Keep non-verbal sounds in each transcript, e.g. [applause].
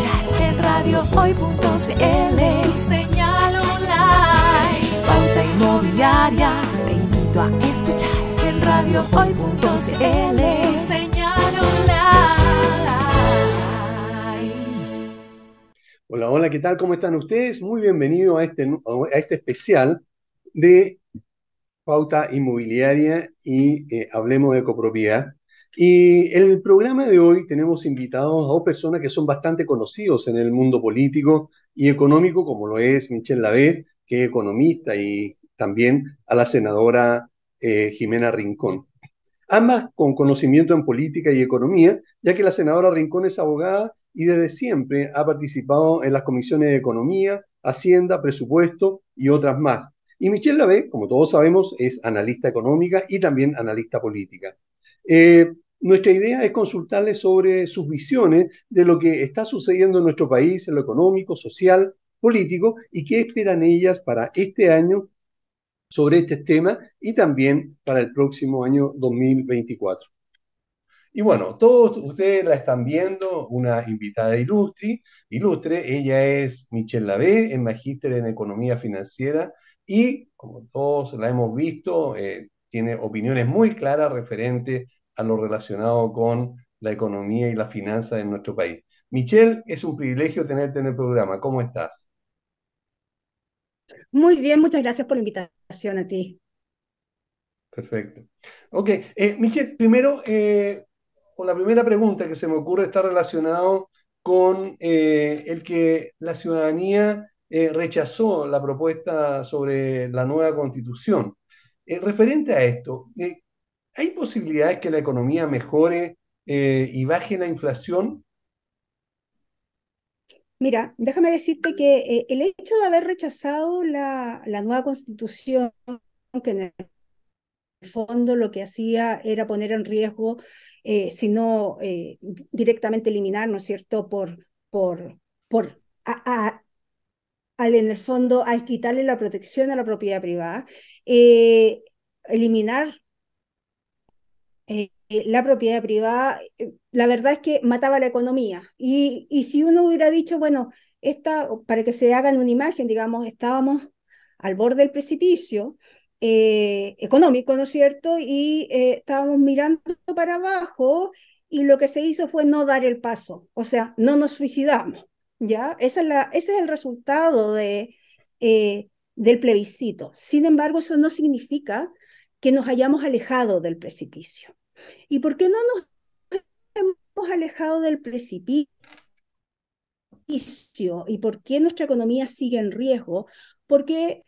escuchar en radiohoy.cl. Señal online. Pauta inmobiliaria. Te invito a escuchar en radiohoy.cl. Señal online. Hola, hola, ¿qué tal? ¿Cómo están ustedes? Muy bienvenido a este, a este especial de Pauta Inmobiliaria y eh, Hablemos de Copropiedad. Y en el programa de hoy tenemos invitados a dos personas que son bastante conocidos en el mundo político y económico, como lo es Michelle Lavé, que es economista, y también a la senadora eh, Jimena Rincón. Ambas con conocimiento en política y economía, ya que la senadora Rincón es abogada y desde siempre ha participado en las comisiones de Economía, Hacienda, Presupuesto y otras más. Y Michelle Lavé, como todos sabemos, es analista económica y también analista política. Eh, nuestra idea es consultarles sobre sus visiones de lo que está sucediendo en nuestro país, en lo económico, social, político, y qué esperan ellas para este año sobre este tema y también para el próximo año 2024. Y bueno, todos ustedes la están viendo, una invitada ilustre, ilustre ella es Michelle Lavé, es magíster en Economía Financiera y, como todos la hemos visto, eh, tiene opiniones muy claras referentes a lo relacionado con la economía y la finanza en nuestro país. Michelle, es un privilegio tenerte en el programa. ¿Cómo estás? Muy bien, muchas gracias por la invitación a ti. Perfecto. Ok, eh, Michelle, primero, eh, la primera pregunta que se me ocurre está relacionado con eh, el que la ciudadanía rechazó la propuesta sobre la nueva constitución. referente a esto, ¿Hay posibilidades que la economía mejore eh, y baje la inflación? Mira, déjame decirte que eh, el hecho de haber rechazado la, nueva constitución, que en el fondo lo que hacía era poner en riesgo, eh, si no directamente eliminar, ¿no es cierto?, por, por, por al en el fondo, al quitarle la protección a la propiedad privada, eliminar eh, la propiedad privada, eh, la verdad es que mataba la economía. Y, y si uno hubiera dicho, bueno, esta, para que se hagan una imagen, digamos, estábamos al borde del precipicio eh, económico, ¿no es cierto? Y estábamos mirando para abajo y lo que se hizo fue no dar el paso, o sea, no nos suicidamos, ¿ya? Ese es el resultado de, del plebiscito. Sin embargo, eso no significa que nos hayamos alejado del precipicio. ¿Y por qué no nos hemos alejado del precipicio? ¿Y por qué nuestra economía sigue en riesgo? Porque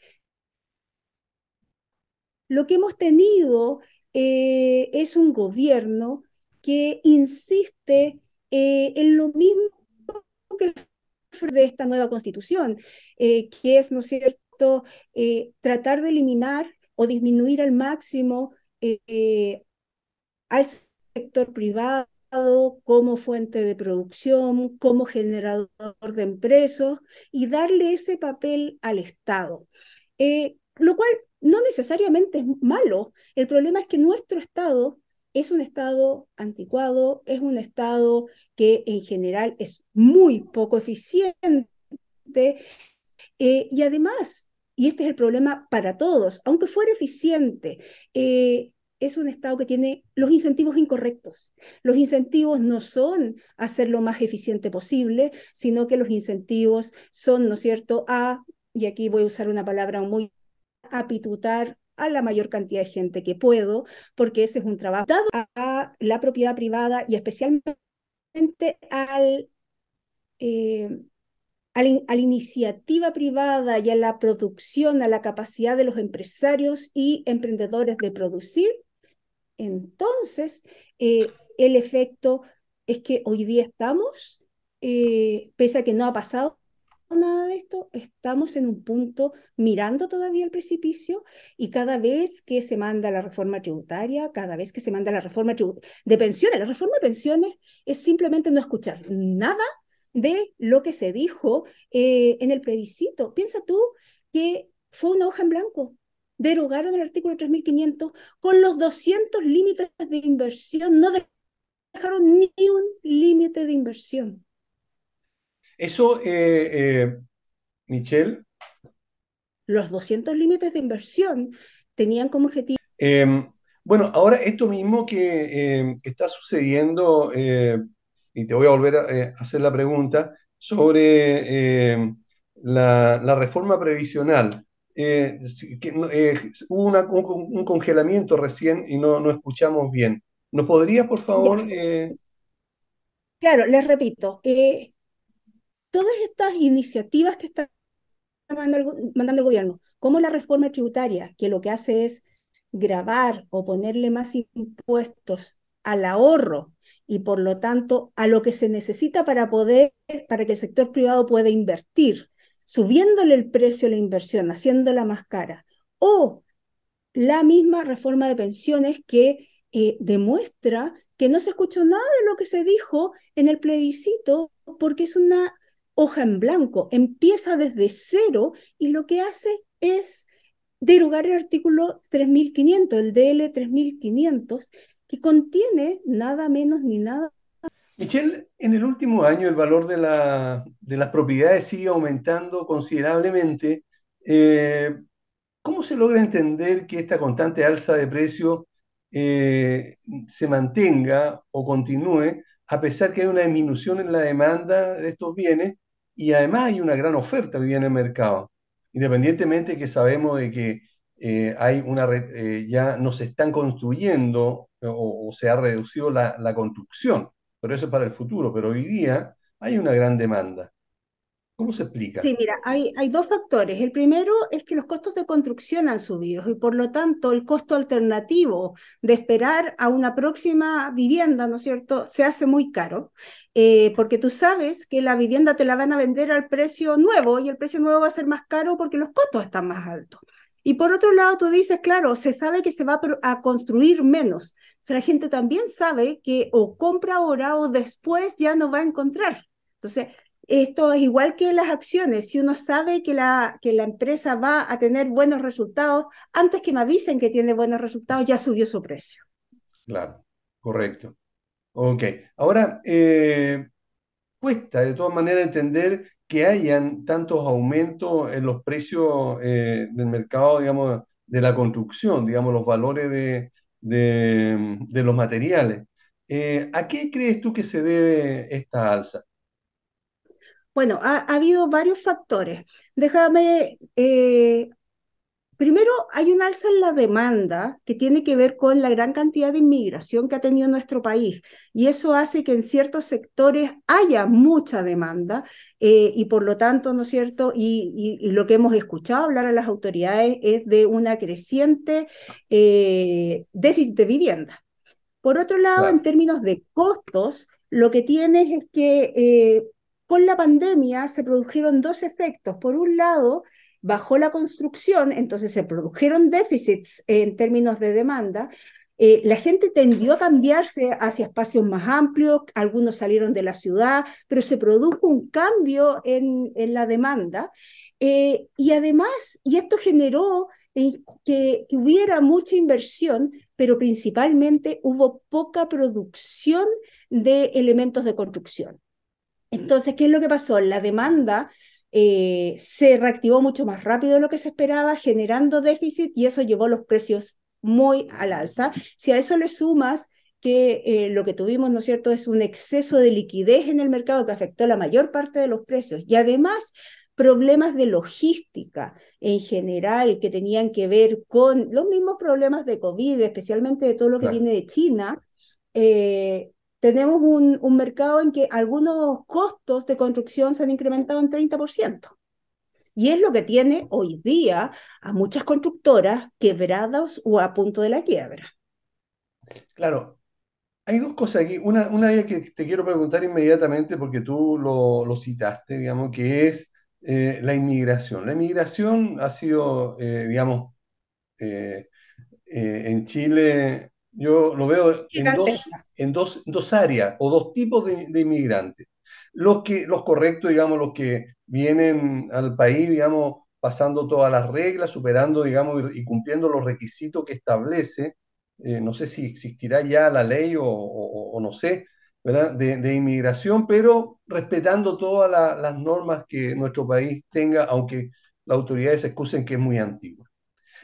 lo que hemos tenido eh, es un gobierno que insiste eh, en lo mismo que de esta nueva constitución, eh, que es, ¿no es cierto?, tratar de eliminar o disminuir al máximo al sector privado como fuente de producción, como generador de empresas y darle ese papel al Estado. Eh, lo cual no necesariamente es malo. El problema es que nuestro Estado es un Estado anticuado, es un Estado que en general es muy poco eficiente eh, y además, y este es el problema para todos, aunque fuera eficiente, eh, es un Estado que tiene los incentivos incorrectos. Los incentivos no son hacer lo más eficiente posible, sino que los incentivos son, ¿no es cierto?, a, y aquí voy a usar una palabra muy, apitutar a la mayor cantidad de gente que puedo, porque ese es un trabajo dado a la propiedad privada y especialmente al, eh, a la, iniciativa privada y a la producción, a la capacidad de los empresarios y emprendedores de producir, entonces, eh, el efecto es que hoy día estamos, eh, pese a que no ha pasado nada de esto, estamos en un punto mirando todavía el precipicio y cada vez que se manda la reforma tributaria, cada vez que se manda la reforma de pensiones, la reforma de pensiones es simplemente no escuchar nada de lo que se dijo eh, en el plebiscito. Piensa tú que fue una hoja en blanco, derogaron el artículo 3500 con los 200 límites de inversión, no dejaron ni un límite de inversión. Eso, Michelle. Los 200 límites de inversión tenían como objetivo... Em, bueno, ahora esto mismo que, em, está sucediendo, y te voy a volver a hacer la pregunta, sobre la, reforma previsional. Eh, eh, hubo un, congelamiento recién y no, no escuchamos bien. ¿Nos podría, por favor? Eh? Claro, les repito, todas estas iniciativas que está mandando, mandando el gobierno, como la reforma tributaria, que lo que hace es grabar o ponerle más impuestos al ahorro y por lo tanto a lo que se necesita para poder, para que el sector privado pueda invertir subiéndole el precio a la inversión, haciéndola más cara, o la misma reforma de pensiones que eh, demuestra que no se escuchó nada de lo que se dijo en el plebiscito porque es una hoja en blanco, empieza desde cero y lo que hace es derogar el artículo 3500, el DL 3500, que contiene nada menos ni nada Michelle, en el último año el valor de, las propiedades sigue aumentando considerablemente. Eh, ¿Cómo se logra entender que esta constante alza de precio eh, se mantenga o continúe a pesar que hay una disminución en la demanda de estos bienes y además hay una gran oferta hoy día en el mercado? Independientemente que sabemos de que eh, hay una ya no se están construyendo o, se ha reducido la construcción pero eso es para el futuro. Pero hoy día hay una gran demanda. ¿Cómo se explica? Sí, mira, hay, hay dos factores. El primero es que los costos de construcción han subido y por lo tanto el costo alternativo de esperar a una próxima vivienda, ¿no es cierto?, se hace muy caro, eh, porque tú sabes que la vivienda te la van a vender al precio nuevo y el precio nuevo va a ser más caro porque los costos están más altos. Y por otro lado, tú dices, claro, se sabe que se va a construir menos. O sea, la gente también sabe que o compra ahora o después ya no va a encontrar. Entonces, esto es igual que las acciones. Si uno sabe que la, que la empresa va a tener buenos resultados, antes que me avisen que tiene buenos resultados, ya subió su precio. Claro, correcto. Ok. Ahora, eh, cuesta de todas maneras entender que hayan tantos aumentos en los precios eh, del mercado, digamos, de la construcción, digamos, los valores de, de, los materiales. Eh, ¿A qué crees tú que se debe esta alza? Bueno, ha, habido varios factores. Déjame eh, Primero, hay un alza en la demanda que tiene que ver con la gran cantidad de inmigración que ha tenido nuestro país y eso hace que en ciertos sectores haya mucha demanda eh, y por lo tanto, ¿no es cierto? Y, lo que hemos escuchado hablar a las autoridades es de una creciente eh, déficit de vivienda. Por otro lado, en términos de costos, lo que tienes es que eh, con la pandemia se produjeron dos efectos. Por un lado, bajó la construcción, entonces se produjeron déficits en términos de demanda. Eh, la gente tendió a cambiarse hacia espacios más amplios, algunos salieron de la ciudad, pero se produjo un cambio en, en la demanda. Eh, y además, y esto generó eh, que, que, hubiera mucha inversión, pero principalmente hubo poca producción de elementos de construcción. Entonces, ¿qué es lo que pasó? La demanda eh, se reactivó mucho más rápido de lo que se esperaba, generando déficit y eso llevó los precios muy al alza. Si a eso le sumas que eh, lo que tuvimos, ¿no es cierto?, es un exceso de liquidez en el mercado que afectó la mayor parte de los precios y además problemas de logística en general que tenían que ver con los mismos problemas de COVID, especialmente de todo lo que viene de China, eh, tenemos un, un, mercado en que algunos costos de construcción se han incrementado en 30%. Y es lo que tiene hoy día a muchas constructoras quebradas o a punto de la quiebra. Claro, hay dos cosas aquí. Una, una que te quiero preguntar inmediatamente porque tú lo, lo citaste, digamos, que es eh, la inmigración. La inmigración ha sido, eh, digamos, eh, en Chile yo lo veo en dos, en dos, dos áreas o dos tipos de, inmigrantes. Los, que, los correctos, digamos, los que vienen al país, digamos, pasando todas las reglas, superando, digamos, y, cumpliendo los requisitos que establece. Eh, no sé si existirá ya la ley o, no sé, De, inmigración, pero respetando todas las normas que nuestro país tenga, aunque las autoridades excusen que es muy antiguo.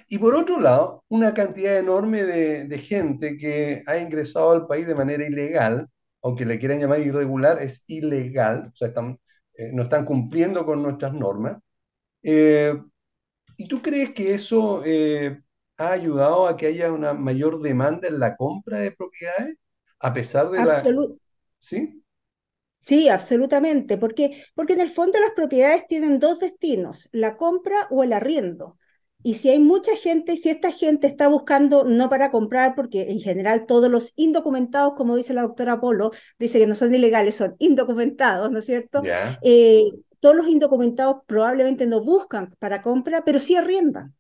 Y por otro lado, una cantidad enorme de, gente que ha ingresado al país de manera ilegal, aunque le quieran llamar irregular, es ilegal, o sea, están, eh, no están cumpliendo con nuestras normas. Eh, ¿Y tú crees que eso eh, ha ayudado a que haya una mayor demanda en la compra de propiedades? A pesar de la... ¿Sí? Sí, absolutamente, porque, porque en el fondo las propiedades tienen dos destinos, la compra o el arriendo. Y si hay mucha gente, si esta gente está buscando no para comprar, porque en general todos los indocumentados, como dice la doctora Polo, dice que no son ilegales, son indocumentados, ¿no es cierto? Eh, todos los indocumentados probablemente no buscan para compra, pero sí arriendan.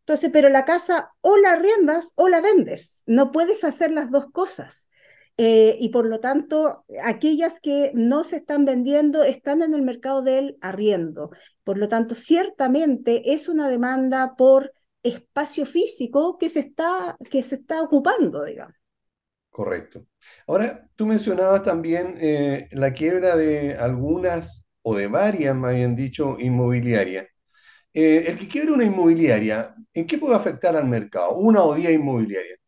Entonces, pero la casa o la arriendas o la vendes. No puedes hacer las dos cosas. Eh, y por lo tanto, aquellas que no se están vendiendo están en el mercado del arriendo. Por lo tanto, ciertamente es una demanda por espacio físico que se está, que se está ocupando, digamos. Correcto. Ahora, tú mencionabas también eh, la quiebra de algunas o de varias, más bien dicho, inmobiliarias. Eh, el que quiebre una inmobiliaria, ¿en qué puede afectar al mercado? Una o diez inmobiliarias.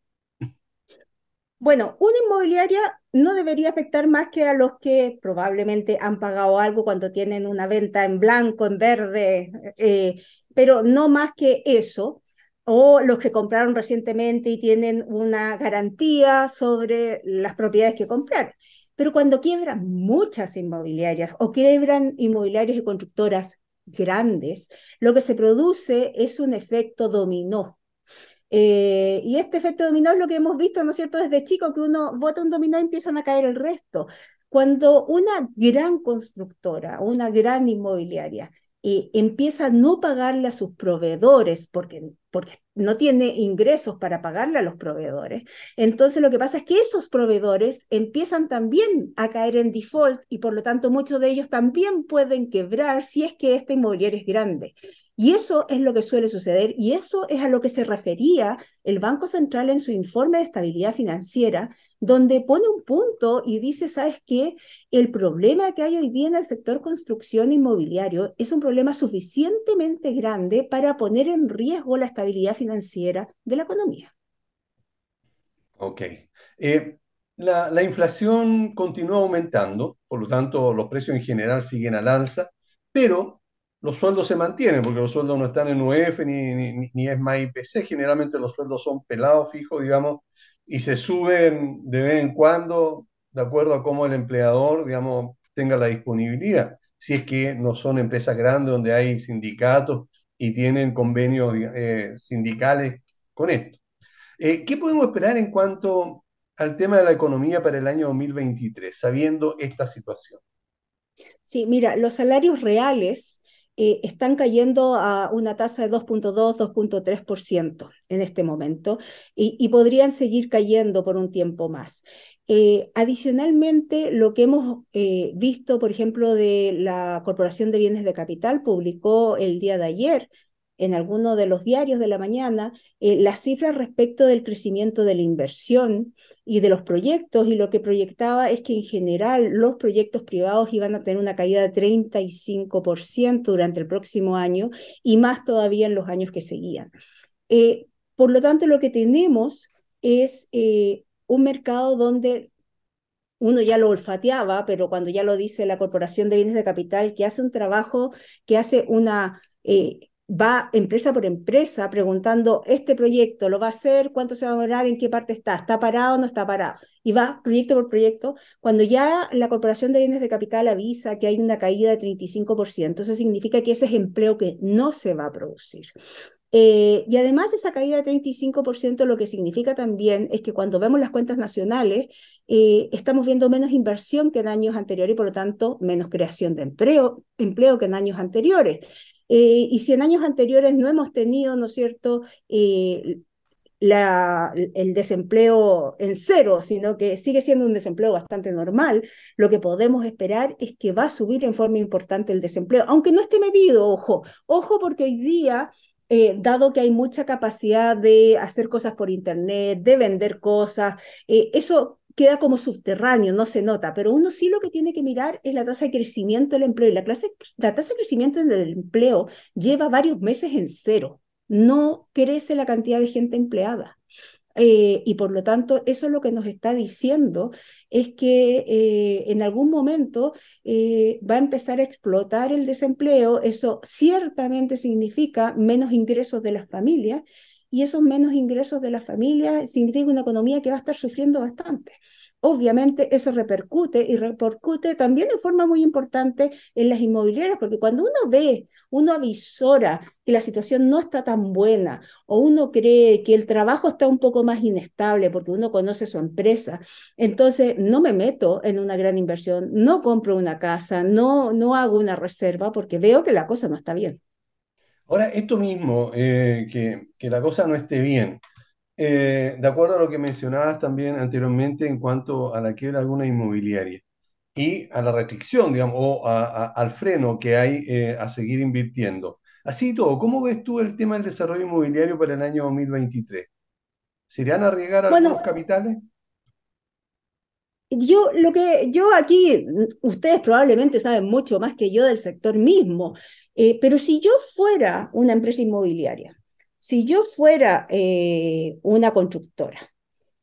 Bueno, una inmobiliaria no debería afectar más que a los que probablemente han pagado algo cuando tienen una venta en blanco, en verde, eh, pero no más que eso, o los que compraron recientemente y tienen una garantía sobre las propiedades que compraron. Pero cuando quiebran muchas inmobiliarias o quiebran inmobiliarias y constructoras grandes, lo que se produce es un efecto dominó. Eh, y este efecto dominó es lo que hemos visto, ¿no es cierto?, desde chico, que uno vota un dominó y empiezan a caer el resto. Cuando una gran constructora, una gran inmobiliaria, eh, empieza a no pagarle a sus proveedores porque, porque no tiene ingresos para pagarle a los proveedores. Entonces lo que pasa es que esos proveedores empiezan también a caer en default y por lo tanto muchos de ellos también pueden quebrar si es que esta inmobiliaria es grande. Y eso es lo que suele suceder y eso es a lo que se refería el Banco Central en su informe de estabilidad financiera, donde pone un punto y dice, ¿sabes qué? El problema que hay hoy día en el sector construcción inmobiliario es un problema suficientemente grande para poner en riesgo la estabilidad financiera financiera de la economía. Ok. Eh, la, inflación continúa aumentando, por lo tanto los precios en general siguen al alza, pero los sueldos se mantienen, porque los sueldos no están en UF ni, ni, ni es más IPC, generalmente los sueldos son pelados, fijos, digamos, y se suben de vez en cuando, de acuerdo a cómo el empleador, digamos, tenga la disponibilidad. Si es que no son empresas grandes donde hay sindicatos y tienen convenios eh, sindicales con esto. Eh, ¿Qué podemos esperar en cuanto al tema de la economía para el año 2023, sabiendo esta situación? Sí, mira, los salarios reales eh, están cayendo a una tasa de 2.2, 2.3% en este momento y, podrían seguir cayendo por un tiempo más. Eh, adicionalmente, lo que hemos eh, visto, por ejemplo, de la Corporación de Bienes de Capital publicó el día de ayer en alguno de los diarios de la mañana eh, las cifras respecto del crecimiento de la inversión y de los proyectos y lo que proyectaba es que en general los proyectos privados iban a tener una caída de 35% durante el próximo año y más todavía en los años que seguían. Por lo tanto, lo que tenemos es un mercado donde uno ya lo olfateaba, pero cuando ya lo dice la Corporación de Bienes de Capital, que hace un trabajo, que hace una va empresa por empresa preguntando, ¿este proyecto lo va a hacer? ¿Cuánto se va a demorar? ¿En qué parte está? ¿Está parado o no está parado? Y va proyecto por proyecto. Cuando ya la Corporación de Bienes de Capital avisa que hay una caída de 35%, eso significa que ese es empleo que no se va a producir. Eh, y además esa caída de 35% lo que significa también es que cuando vemos las cuentas nacionales, eh, estamos viendo menos inversión que en años anteriores y por lo tanto menos creación de empleo, empleo que en años anteriores. Eh, y si en años anteriores no hemos tenido, ¿no es cierto?, eh, la, el desempleo en cero, sino que sigue siendo un desempleo bastante normal, lo que podemos esperar es que va a subir en forma importante el desempleo, aunque no esté medido, ojo, ojo porque hoy día eh, dado que hay mucha capacidad de hacer cosas por Internet, de vender cosas, eso queda como subterráneo, no se nota, pero uno sí lo que tiene que mirar es la tasa de crecimiento del empleo. Y la, clase, la tasa de crecimiento del empleo lleva varios meses en cero. No crece la cantidad de gente empleada. Eh, y por lo tanto, eso es lo que nos está diciendo, es que eh, en algún momento eh, va a empezar a explotar el desempleo. Eso ciertamente significa menos ingresos de las familias y esos menos ingresos de las familias significa una economía que va a estar sufriendo bastante. Obviamente eso repercute y repercute también de forma muy importante en las inmobiliarias, porque cuando uno ve, uno avisora que la situación no está tan buena o uno cree que el trabajo está un poco más inestable porque uno conoce su empresa, entonces no me meto en una gran inversión, no compro una casa, no, no hago una reserva porque veo que la cosa no está bien. Ahora, esto mismo, eh, que, la cosa no esté bien, eh, de acuerdo a lo que mencionabas también anteriormente en cuanto a la quiebra de alguna inmobiliaria y a la restricción, digamos, o al freno que hay eh, a seguir invirtiendo. Así todo, ¿cómo ves tú el tema del desarrollo inmobiliario para el año 2023? ¿Se irán a arriesgar algunos capitales? Yo, lo que yo aquí, ustedes probablemente saben mucho más que yo del sector mismo, eh, pero si yo fuera una empresa inmobiliaria, si yo fuera eh, una constructora,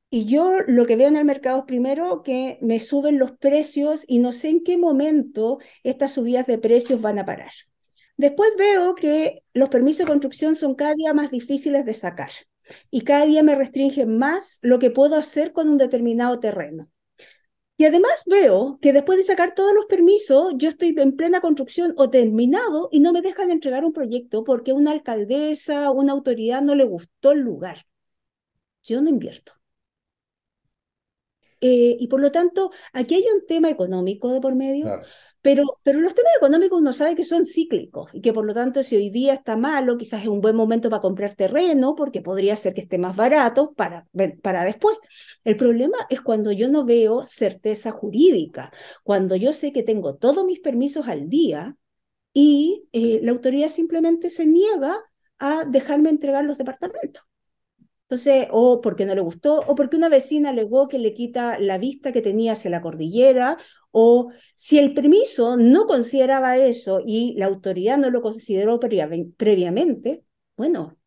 y yo lo que veo en el mercado es primero que me suben los precios y no sé en qué momento estas subidas de precios van a parar. Después veo que los permisos de construcción son cada día más difíciles de sacar y cada día me restringen más lo que puedo hacer con un determinado terreno. Y además veo que después de sacar todos los permisos, yo estoy en plena construcción o terminado y no me dejan entregar un proyecto porque una alcaldesa, una autoridad no le gustó el lugar. Yo no invierto. Eh, y por lo tanto, aquí hay un tema económico de por medio. Pero, pero los temas económicos uno sabe que son cíclicos y que por lo tanto si hoy día está malo, quizás es un buen momento para comprar terreno porque podría ser que esté más barato para, para después. El problema es cuando yo no veo certeza jurídica, cuando yo sé que tengo todos mis permisos al día y eh, la autoridad simplemente se niega a dejarme entregar los departamentos. Entonces, o porque no le gustó, o porque una vecina alegó que le quita la vista que tenía hacia la cordillera, o si el permiso no consideraba eso y la autoridad no lo consideró previamente, bueno,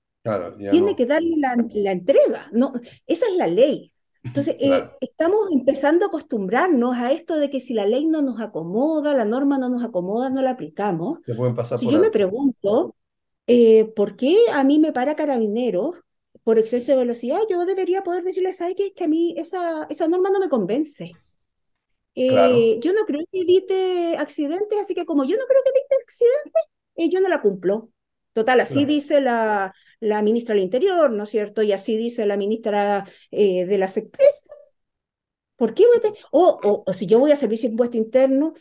tiene que darle la, entrega. No, esa es la ley. Entonces, eh, estamos empezando a acostumbrarnos a esto de que si la ley no nos acomoda, la norma no nos acomoda, no la aplicamos. si yo me pregunto, eh, ¿por qué a mí me para carabineros por exceso de velocidad, yo debería poder decirle, ¿sabe qué? Que a mí esa, esa norma no me convence. Eh, yo no creo que evite accidentes, así que como yo no creo que evite accidentes, eh, yo no la cumplo. Total, así dice la, la ministra del Interior, ¿no es cierto? Y así dice la ministra eh, de las empresas. ¿Por qué voy o, o, o, si yo voy a servicio de impuesto interno,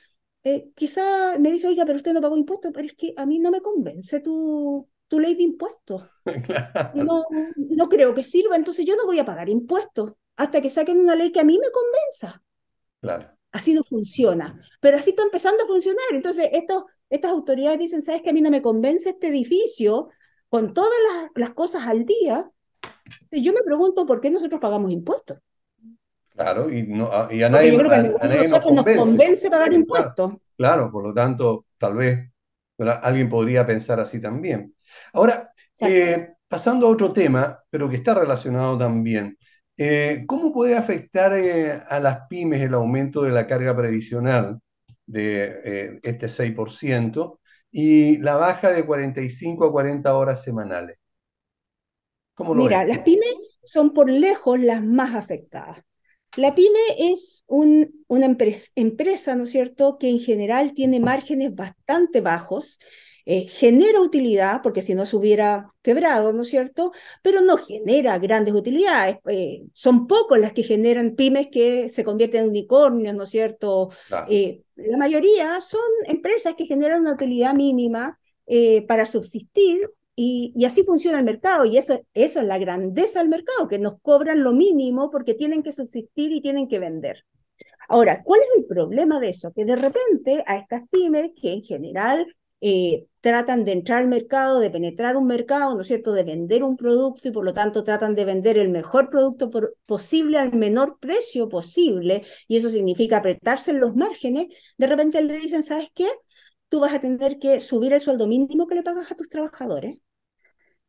quizá me dice, oiga, pero usted no pagó impuestos, pero es que a mí no me convence tu, tu ley de impuestos. [laughs] No, no creo que sirva, entonces yo no voy a pagar impuestos hasta que saquen una ley que a mí me convenza. Claro. Así no funciona, pero así está empezando a funcionar. Entonces, estos, estas autoridades dicen, ¿sabes que a mí no me convence este edificio con todas las, las cosas al día? Yo me pregunto por qué nosotros pagamos impuestos. Claro, y, no, y a nadie, nos, convence. pagar impuestos. Claro, por lo tanto, tal vez alguien podría pensar así también. Ahora, eh, pasando a otro tema, pero que está relacionado también, eh, ¿cómo puede afectar eh, a las pymes el aumento de la carga previsional de este 6% y la baja de 45 a 40 horas semanales? Mira, las pymes son por lejos las más afectadas. La pyme es una empresa, ¿no es cierto?, que en general tiene márgenes bastante bajos eh, genera utilidad, porque si no se hubiera quebrado, ¿no es cierto? Pero no genera grandes utilidades. Eh, son pocos las que generan pymes que se convierten en unicornios, ¿no es cierto? Eh, la mayoría son empresas que generan una utilidad mínima para subsistir y, y, así funciona el mercado, y eso, eso es la grandeza del mercado, que nos cobran lo mínimo porque tienen que subsistir y tienen que vender. Ahora, ¿cuál es el problema de eso? Que de repente a estas pymes, que en general eh, tratan de entrar al mercado, de penetrar un mercado, ¿no es cierto?, de vender un producto y por lo tanto tratan de vender el mejor producto posible al menor precio posible, y eso significa apretarse en los márgenes, de repente le dicen, ¿sabes qué? Tú vas a tener que subir el sueldo mínimo que le pagas a tus trabajadores.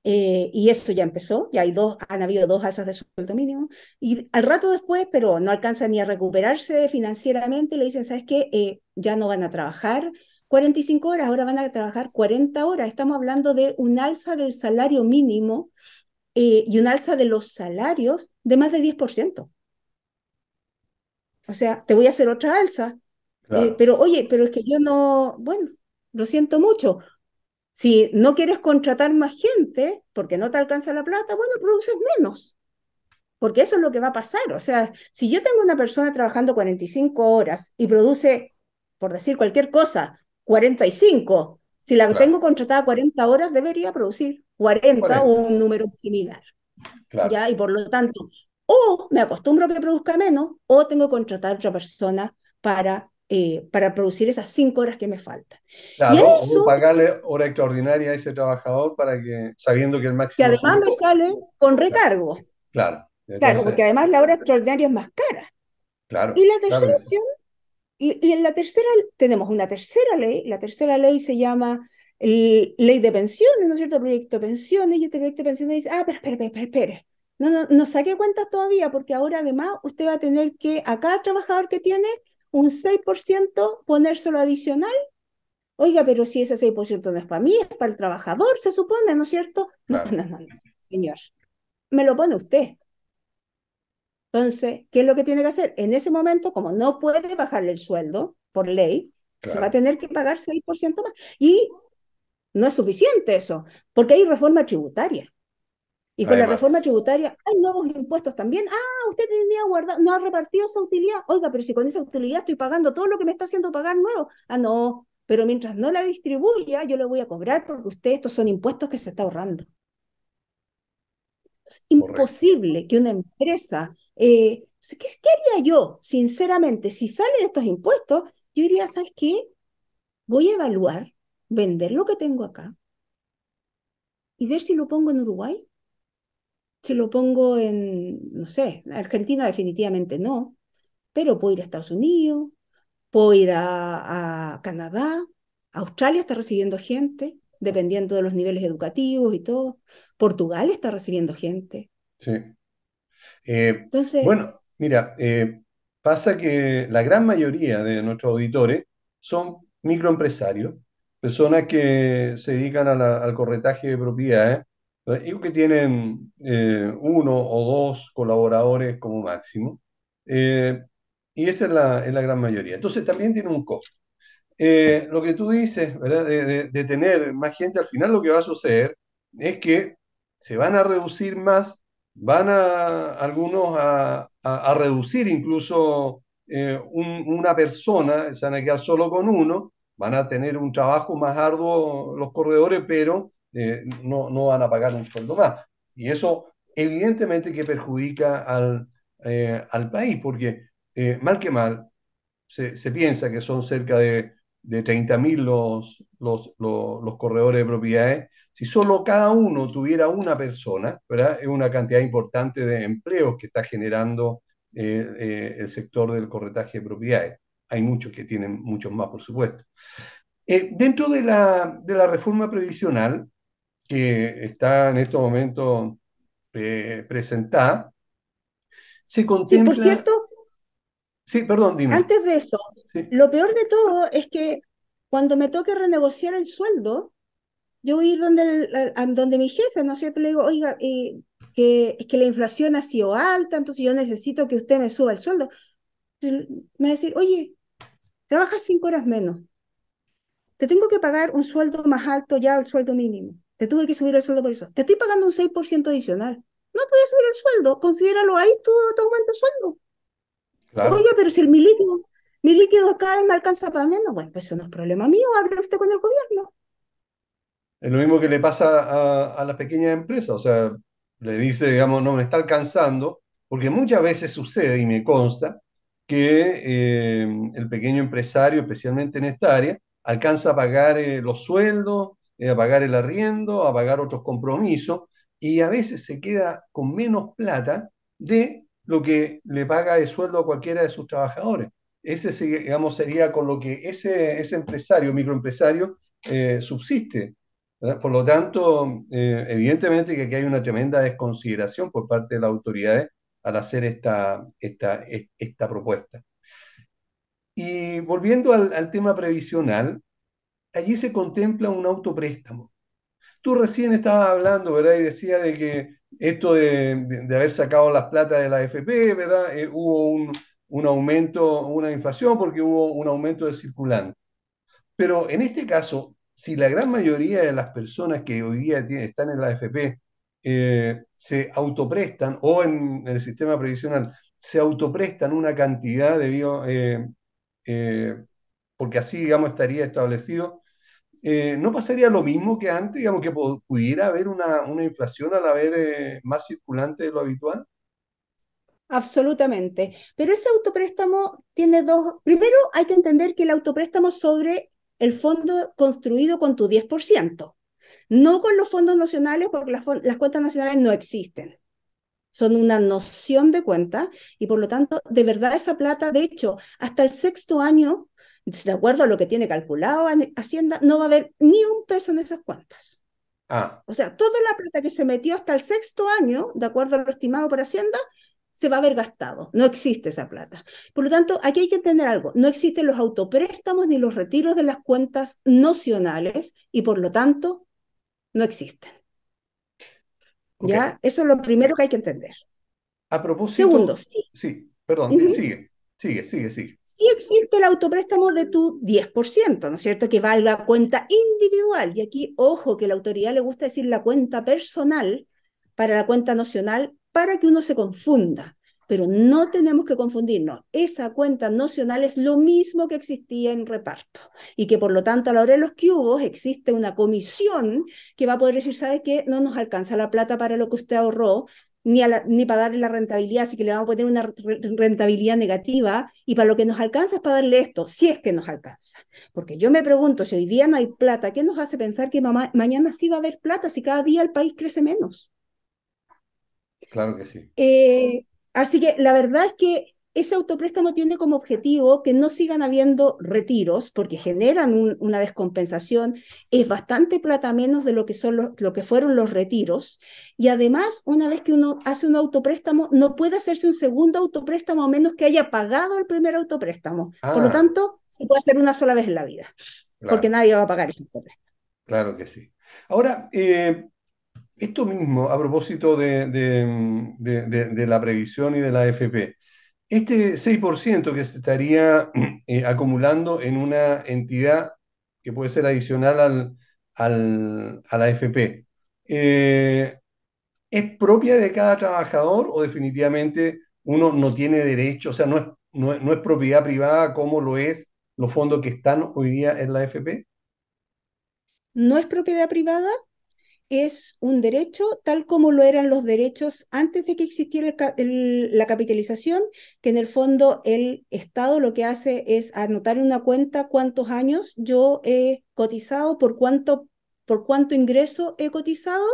Eh, y eso ya empezó, ya hay dos, han habido dos alzas de sueldo mínimo, y al rato después, pero no alcanza ni a recuperarse financieramente, le dicen, ¿sabes qué? Eh, ya no van a trabajar 45 horas, ahora van a trabajar 40 horas. Estamos hablando de un alza del salario mínimo eh, y un alza de los salarios de más de 10%. O sea, te voy a hacer otra alza. Eh, pero oye, pero es que yo no, bueno, lo siento mucho. Si no quieres contratar más gente porque no te alcanza la plata, bueno, produces menos. Porque eso es lo que va a pasar. O sea, si yo tengo una persona trabajando 45 horas y produce, por decir cualquier cosa, 45. Si la tengo contratada 40 horas, debería producir 40, o un número similar. ¿ya? Y por lo tanto, o me acostumbro a que produzca menos, o tengo que contratar a otra persona para, eh, para producir esas 5 horas que me faltan. Claro, o pagarle hora extraordinaria a ese trabajador para que, sabiendo que el máximo... Que además me sale con recargo. Claro. claro, porque además la hora extraordinaria es más cara. Claro. Y la tercera opción y, en la tercera, tenemos una tercera ley, la tercera ley se llama Ley de Pensiones, ¿no es cierto? Proyecto de Pensiones, y este proyecto de pensiones dice, ah, pero espere, espere, espere, no, no, no saque cuentas todavía, porque ahora además usted va a tener que, a cada trabajador que tiene, un 6% ponérselo adicional. Oiga, pero si ese 6% no es para mí, es para el trabajador, se supone, ¿no es cierto? No, no, no, no, señor. Me lo pone usted. Entonces, ¿qué es lo que tiene que hacer? En ese momento, como no puede bajarle el sueldo por ley, se va a tener que pagar 6% más. Y no es suficiente eso, porque hay reforma tributaria. Y con la reforma tributaria hay nuevos impuestos también. Ah, usted tenía guardado, no ha repartido esa utilidad. Oiga, pero si con esa utilidad estoy pagando todo lo que me está haciendo pagar nuevo. Ah, no, pero mientras no la distribuya, yo le voy a cobrar porque usted estos son impuestos que se está ahorrando. Es imposible que una empresa eh, ¿qué, ¿qué, haría yo, sinceramente, si salen estos impuestos? Yo diría, ¿sabes qué? Voy a evaluar, vender lo que tengo acá y ver si lo pongo en Uruguay, si lo pongo en, no sé, Argentina definitivamente no, pero puedo ir a Estados Unidos, puedo ir a, a Canadá, Australia está recibiendo gente, dependiendo de los niveles educativos y todo. Portugal está recibiendo gente. Sí. Eh, bueno, mira, eh, pasa que la gran mayoría de nuestros auditores son microempresarios, personas que se dedican al corretaje de propiedades, y que tienen eh, uno o dos colaboradores como máximo, y esa es la, es la, gran mayoría. Entonces también tiene un costo. lo que tú dices, ¿verdad? De, de tener más gente, al final lo que va a suceder es que se van a reducir más van a algunos a, reducir incluso eh, una persona, se van a quedar solo con uno, van a tener un trabajo más arduo los corredores, pero eh, no, no, van a pagar un sueldo más. Y eso evidentemente que perjudica al, eh, al país, porque mal que mal, se, se, piensa que son cerca de, de 30.000 los, los, los, los corredores de propiedades, si solo cada uno tuviera una persona, ¿verdad? es una cantidad importante de empleos que está generando eh, eh, el sector del corretaje de propiedades. Hay muchos que tienen muchos más, por supuesto. Eh, dentro de la, de la, reforma previsional que está en estos momentos presentada, se contempla... Sí, por cierto, sí, perdón, dime. Antes de eso, lo peor de todo es que cuando me toque renegociar el sueldo, yo voy a ir donde, donde mi jefe, ¿no es cierto? Le digo, oiga, eh, que, es que la inflación ha sido alta, entonces yo necesito que usted me suba el sueldo. me va a decir, oye, trabajas cinco horas menos. Te tengo que pagar un sueldo más alto ya el sueldo mínimo. Te tuve que subir el sueldo por eso. Te estoy pagando un 6% adicional. No te voy a subir el sueldo. Considéralo ahí, tú te aumenta el sueldo. Oye, pero si el, mi líquido, mi líquido cada vez me alcanza para menos, bueno, pues eso no es problema mío, hable usted con el gobierno. Es lo mismo que le pasa a, las pequeñas empresas, o sea, le dice, digamos, no me está alcanzando, porque muchas veces sucede, y me consta, que eh, el pequeño empresario, especialmente en esta área, alcanza a pagar eh, los sueldos, eh, a pagar el arriendo, a pagar otros compromisos, y a veces se queda con menos plata de lo que le paga de sueldo a cualquiera de sus trabajadores. Ese, digamos, sería con lo que ese, ese empresario, microempresario, eh, Por lo tanto, eh, evidentemente que aquí hay una tremenda desconsideración por parte de las autoridades al hacer esta, esta, esta propuesta. Y volviendo al, al tema previsional, allí se contempla un autopréstamo. Tú recién estabas hablando, ¿verdad? Y decía de que esto de, de, haber sacado las plata de la AFP, ¿verdad? Eh, hubo un, un, aumento, una inflación porque hubo un aumento de circulante. Pero en este caso, si la gran mayoría de las personas que hoy día están en la AFP eh, se autoprestan o en el sistema previsional se autoprestan una cantidad de bio, eh, eh, porque así, digamos, estaría establecido, ¿no pasaría lo mismo que antes, digamos, que pudiera haber una, una inflación al haber más circulante de lo habitual? Absolutamente. Pero ese autopréstamo tiene dos. Primero, hay que entender que el autopréstamo sobre el fondo construido con tu 10%, no con los fondos nacionales, porque las, las cuentas nacionales no existen son una noción de cuenta y por lo tanto, de verdad esa plata, de hecho, hasta el sexto año, de acuerdo a lo que tiene calculado Hacienda, no va a haber ni un peso en esas cuentas. Ah. O sea, toda la plata que se metió hasta el sexto año, de acuerdo a lo estimado por Hacienda, se va a haber gastado. No existe esa plata. Por lo tanto, aquí hay que entender algo. No existen los autopréstamos ni los retiros de las cuentas nocionales y por lo tanto, no existen. ¿Ya? Eso es lo primero que hay que entender. A propósito. Segundo, sí. Sí, perdón, sigue, sigue, sigue, sigue. Sí existe el autopréstamo de tu 10%, ¿no es cierto? Que valga cuenta individual. Y aquí, ojo, que la autoridad le gusta decir la cuenta personal para la cuenta nacional para que uno se confunda. Pero no tenemos que confundirnos. Esa cuenta nocional es lo mismo que existía en reparto y que por lo tanto a la hora de los cubos existe una comisión que va a poder decir, ¿sabe qué? No nos alcanza la plata para lo que usted ahorró, ni, para darle la rentabilidad, así que le vamos a poner una rentabilidad negativa y para lo que nos alcanza es para darle esto, si es que nos alcanza. Porque yo me pregunto, si hoy día no hay plata, ¿qué nos hace pensar que mañana sí va a haber plata si cada día el país crece menos? Claro que sí. Eh, Así que la verdad es que ese autopréstamo tiene como objetivo que no sigan habiendo retiros porque generan una descompensación, es bastante plata menos de lo que, son lo que fueron los retiros y además una vez que uno hace un autopréstamo no puede hacerse un segundo autopréstamo a menos que haya pagado el primer autopréstamo. Por lo ah. tanto, se puede hacer una sola vez en la vida porque nadie va a pagar ese autopréstamo. Claro que sí. Ahora, eh, esto mismo, a propósito de, la previsión y de la AFP, este 6% que se estaría [clears throat] eh, acumulando en una entidad que puede ser adicional al, a la AFP, eh, ¿es propia de cada trabajador o definitivamente uno no tiene derecho, o sea, no es, no es propiedad privada como lo es los fondos que están hoy día en la AFP? No es propiedad privada, es un derecho tal como lo eran los derechos antes de que existiera la capitalización, que en el fondo el Estado lo que hace es anotar en una cuenta cuántos años yo he cotizado, por cuánto, por cuánto ingreso he cotizado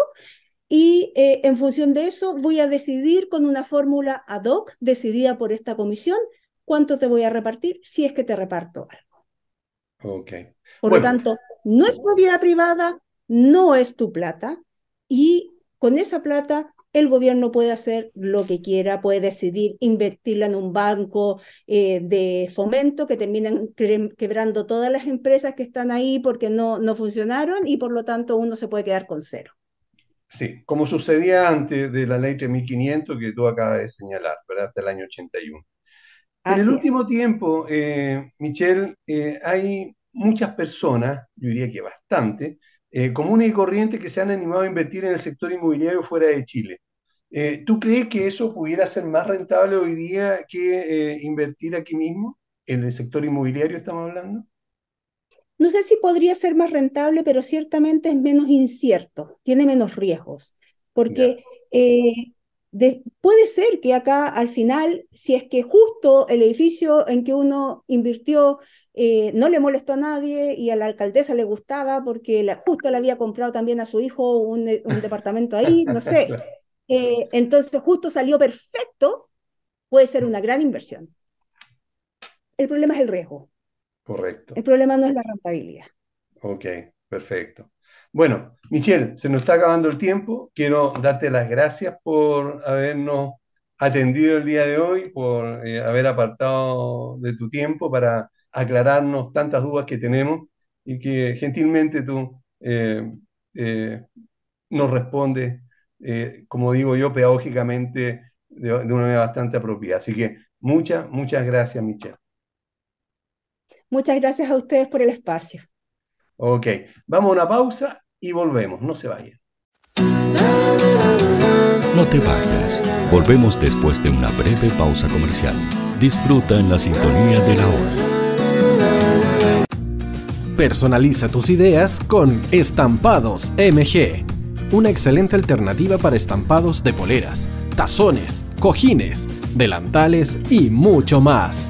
y eh, en función de eso voy a decidir con una fórmula ad hoc decidida por esta comisión cuánto te voy a repartir si es que te reparto algo. Okay. Por lo tanto, no es propiedad privada, no es tu plata y con esa plata el gobierno puede hacer lo que quiera, puede decidir invertirla en un banco eh, de fomento que terminan quebrando todas las empresas que están ahí porque no, no funcionaron y por lo tanto uno se puede quedar con cero. Sí, como sucedía antes de la ley 3500 que tú acabas de señalar, ¿verdad? Hasta el año 81. en el último tiempo, eh, Michelle, eh, hay muchas personas, yo diría que bastante, eh, comunes y corrientes que se han animado a invertir en el sector inmobiliario fuera de Chile. Eh, ¿Tú crees que eso pudiera ser más rentable hoy día que eh, invertir aquí mismo? ¿En el sector inmobiliario estamos hablando? No sé si podría ser más rentable, pero ciertamente es menos incierto, tiene menos riesgos, porque puede ser que acá al final, si es que justo el edificio en que uno invirtió eh, no le molestó a nadie y a la alcaldesa le gustaba porque justo le había comprado también a su hijo un, departamento ahí, no sé. [laughs] Eh, entonces justo salió perfecto, puede ser una gran inversión. El problema es el riesgo. Correcto. El problema no es la rentabilidad. Ok, perfecto. Bueno, Michelle, se nos está acabando el tiempo. Quiero darte las gracias por habernos atendido el día de hoy, por eh, haber apartado de tu tiempo para aclararnos tantas dudas que tenemos y que gentilmente tú eh, eh, nos respondes, como digo yo, pedagógicamente de, una manera bastante apropiada. Así que muchas, muchas gracias, Michelle. Muchas gracias a ustedes por el espacio. Ok, vamos a una pausa y volvemos, no se vayan. No te vayas, volvemos después de una breve pausa comercial. Disfruta en la sintonía de la hora. Personaliza tus ideas con Estampados MG, una excelente alternativa para estampados de poleras, tazones, cojines, delantales y mucho más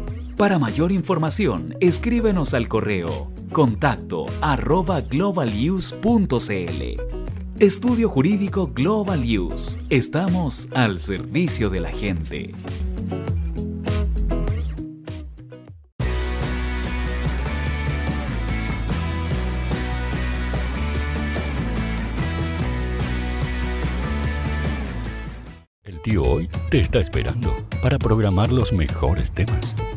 para mayor información, escríbenos al correo contacto globalnews.cl. Estudio Jurídico Global News. Estamos al servicio de la gente. El tío hoy te está esperando para programar los mejores temas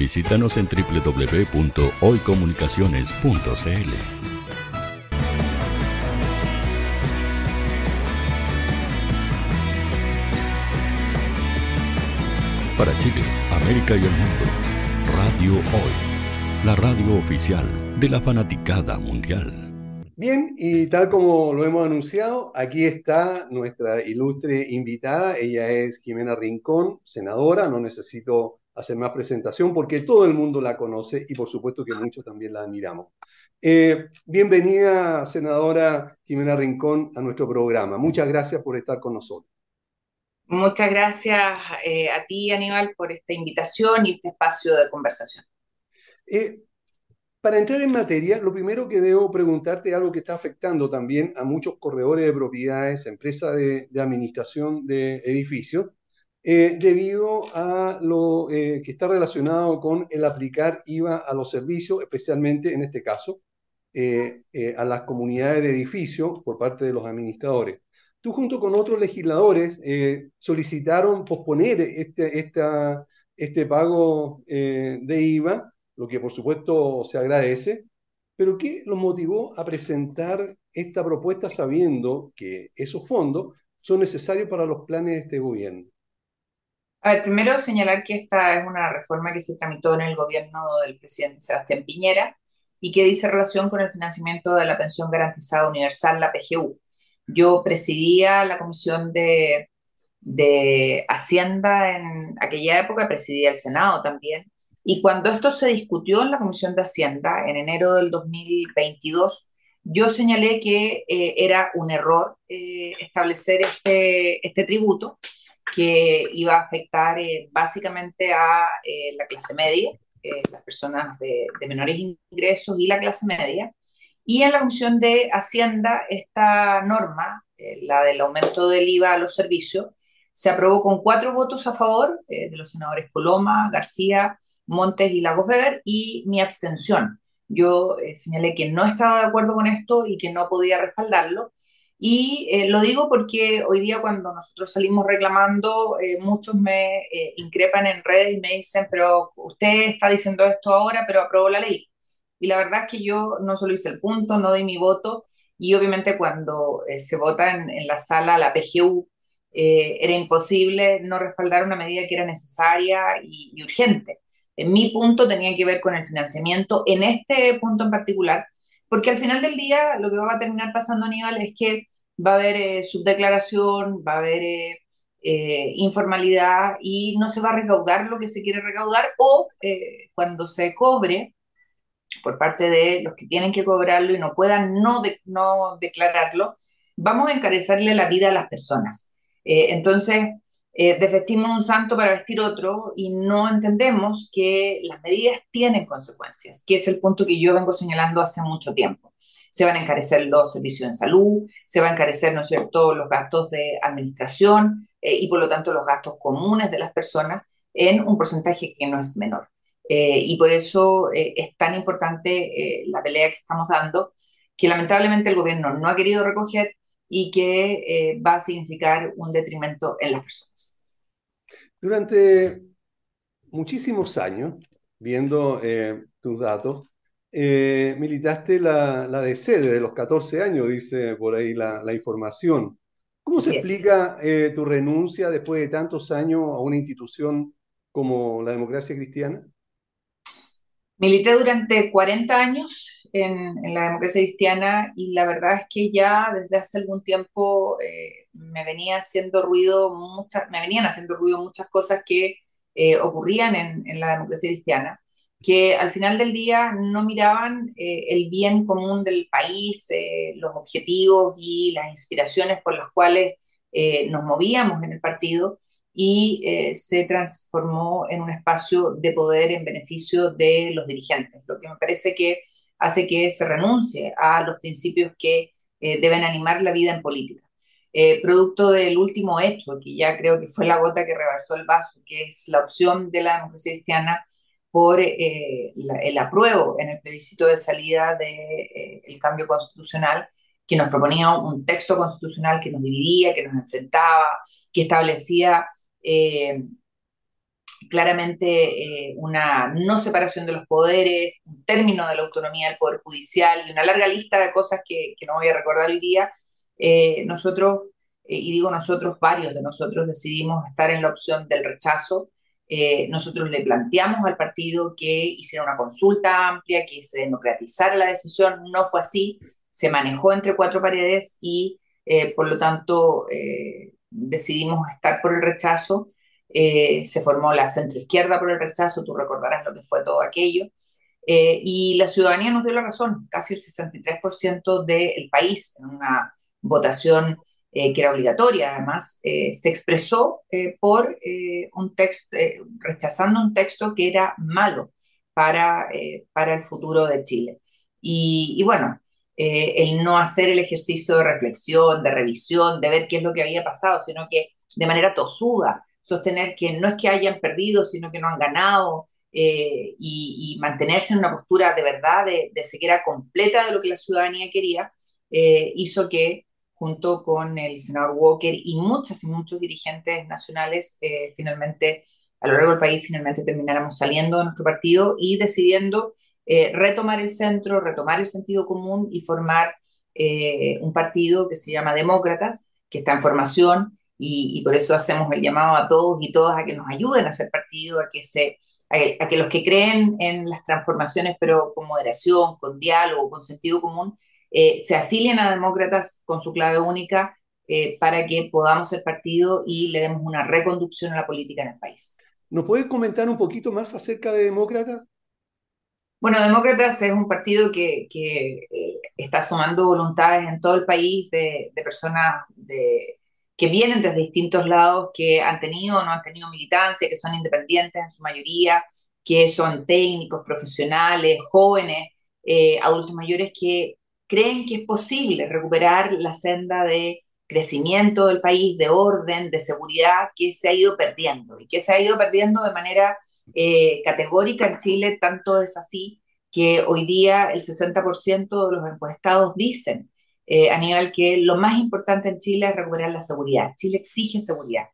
Visítanos en www.hoycomunicaciones.cl. Para Chile, América y el mundo, Radio Hoy, la radio oficial de la fanaticada mundial. Bien, y tal como lo hemos anunciado, aquí está nuestra ilustre invitada. Ella es Jimena Rincón, senadora. No necesito hacer más presentación porque todo el mundo la conoce y por supuesto que muchos también la admiramos. Eh, bienvenida, senadora Jimena Rincón, a nuestro programa. Muchas gracias por estar con nosotros. Muchas gracias eh, a ti, Aníbal, por esta invitación y este espacio de conversación. Eh, para entrar en materia, lo primero que debo preguntarte es algo que está afectando también a muchos corredores de propiedades, empresas de, administración de edificios, eh, debido a lo eh, que está relacionado con el aplicar IVA a los servicios, especialmente en este caso eh, a las comunidades de edificios por parte de los administradores. Tú junto con otros legisladores solicitaron posponer este, esta, este pago de IVA lo que por supuesto se agradece, pero ¿qué los motivó a presentar esta propuesta sabiendo que esos fondos son necesarios para los planes de este gobierno? A ver, primero señalar que esta es una reforma que se tramitó en el gobierno del presidente Sebastián Piñera y que dice relación con el financiamiento de la pensión garantizada universal, la PGU. Yo presidía la comisión de, de Hacienda en aquella época, presidía el Senado también, y cuando esto se discutió en la Comisión de Hacienda en enero del 2022, yo señalé que eh, era un error eh, establecer este, este tributo que iba a afectar eh, básicamente a la clase media, las personas de, menores ingresos y la clase media. Y en la Comisión de Hacienda, esta norma, la del aumento del IVA a los servicios, se aprobó con cuatro votos a favor de los senadores Coloma, García, Montes y Lagos Weber y mi abstención. Yo eh, señalé que no estaba de acuerdo con esto y que no podía respaldarlo. Y eh, lo digo porque hoy día cuando nosotros salimos reclamando, eh, muchos me increpan en redes y me dicen, pero usted está diciendo esto ahora, pero aprobó la ley. Y la verdad es que yo no solo hice el punto, no di mi voto. Y obviamente cuando se vota en, en, la sala la PGU, era imposible no respaldar una medida que era necesaria y, y urgente mi punto tenía que ver con el financiamiento en este punto en particular, porque al final del día lo que va a terminar pasando, Aníbal, es que va a haber eh, subdeclaración, va a haber eh, eh, informalidad y no se va a recaudar lo que se quiere recaudar o cuando se cobre, por parte de los que tienen que cobrarlo y no puedan no, no declararlo, vamos a encarecerle la vida a las personas. Eh, entonces, eh, desvestimos un santo para vestir otro y no entendemos que las medidas tienen consecuencias, que es el punto que yo vengo señalando hace mucho tiempo. Se van a encarecer los servicios en salud, se va a encarecer, ¿no es cierto?, los gastos de administración eh, y por lo tanto los gastos comunes de las personas en un porcentaje que no es menor. Eh, y por eso es tan importante la pelea que estamos dando, que lamentablemente el gobierno no ha querido recoger y que eh, va a significar un detrimento en las personas. Durante muchísimos años, viendo eh, tus datos, eh, militaste la, la DC desde los 14 años, dice por ahí la, la información. ¿Cómo se explica tu renuncia después de tantos años a una institución como la democracia cristiana? Milité durante 40 años en, la democracia cristiana y la verdad es que ya desde hace algún tiempo eh, me venía haciendo ruido muchas, me venían haciendo ruido muchas cosas que eh, ocurrían en, la democracia cristiana, que al final del día no miraban eh, el bien común del país, los objetivos y las inspiraciones por las cuales nos movíamos en el partido y se transformó en un espacio de poder en beneficio de los dirigentes, lo que me parece que hace que se renuncie a los principios que eh, deben animar la vida en política. Eh, producto del último hecho, que ya creo que fue la gota que rebasó el vaso, que es la opción de la democracia cristiana por eh, el apruebo en el plebiscito de salida del cambio constitucional, que nos proponía un texto constitucional que nos dividía, que nos enfrentaba, que establecía claramente eh, una no separación de los poderes, un término de la autonomía del Poder Judicial y una larga lista de cosas que, no voy a recordar hoy día, eh, nosotros, eh, y digo nosotros, varios de nosotros decidimos estar en la opción del rechazo. nosotros le planteamos al partido que hiciera una consulta amplia, que se democratizara la decisión, no fue así, se manejó entre cuatro paredes y por lo tanto decidimos estar por el rechazo. Eh, se formó la centroizquierda por el rechazo, tú recordarás lo que fue todo aquello, eh, y la ciudadanía nos dio la razón, casi el 63% del país, en una votación eh, que era obligatoria además, se expresó por un texto, rechazando un texto que era malo para, para el futuro de Chile. Y, y bueno, el no hacer el ejercicio de reflexión, de revisión, de ver qué es lo que había pasado, sino que de manera tosuda, sostener que no es que hayan perdido, sino que no han ganado, eh, y, mantenerse en una postura de verdad, de, de ceguera completa de lo que la ciudadanía quería, eh, hizo que junto con el senador Walker y muchas y muchos dirigentes nacionales, eh, finalmente, a lo largo del país, finalmente termináramos saliendo de nuestro partido y decidiendo retomar el centro, retomar el sentido común y formar un partido que se llama Demócratas, que está en formación, y, por eso hacemos el llamado a todos y todas a que nos ayuden a hacer partido, a que, se, a, que los que creen en las transformaciones, pero con moderación, con diálogo, con sentido común, eh, se afilien a demócratas con su clave única eh, para que podamos ser partido y le demos una reconducción a la política en el país. ¿Nos puedes comentar un poquito más acerca de Demócratas? Bueno, Demócratas es un partido que, que eh, está sumando voluntades en todo el país de, de personas de, que vienen desde distintos lados, que han tenido o no han tenido militancia, que son independientes en su mayoría, que son técnicos, profesionales, jóvenes, eh, adultos mayores, que creen que es posible recuperar la senda de crecimiento del país, de orden, de seguridad, que se ha ido perdiendo y que se ha ido perdiendo de manera eh, categórica en Chile, tanto es así que hoy día el 60% de los encuestados dicen eh, a nivel que lo más importante en Chile es recuperar la seguridad. Chile exige seguridad.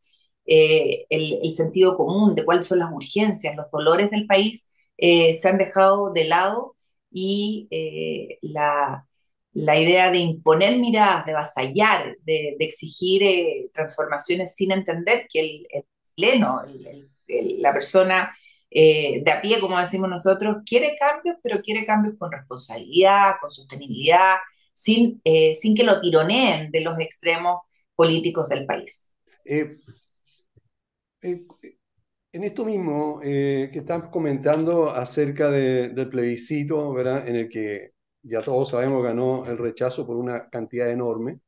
Eh, el, sentido común de cuáles son las urgencias, los dolores del país eh, se han dejado de lado y la, la, idea de imponer miradas, de vasallar, de, exigir transformaciones sin entender que el, el chileno, la persona de a pie, como decimos nosotros, quiere cambios, pero quiere cambios con responsabilidad, con sostenibilidad, sin, eh, sin que lo tironeen de los extremos políticos del país. Eh, eh, En esto mismo que estás comentando acerca del plebiscito, ¿verdad? En el que ya todos sabemos ganó el rechazo por una cantidad enorme.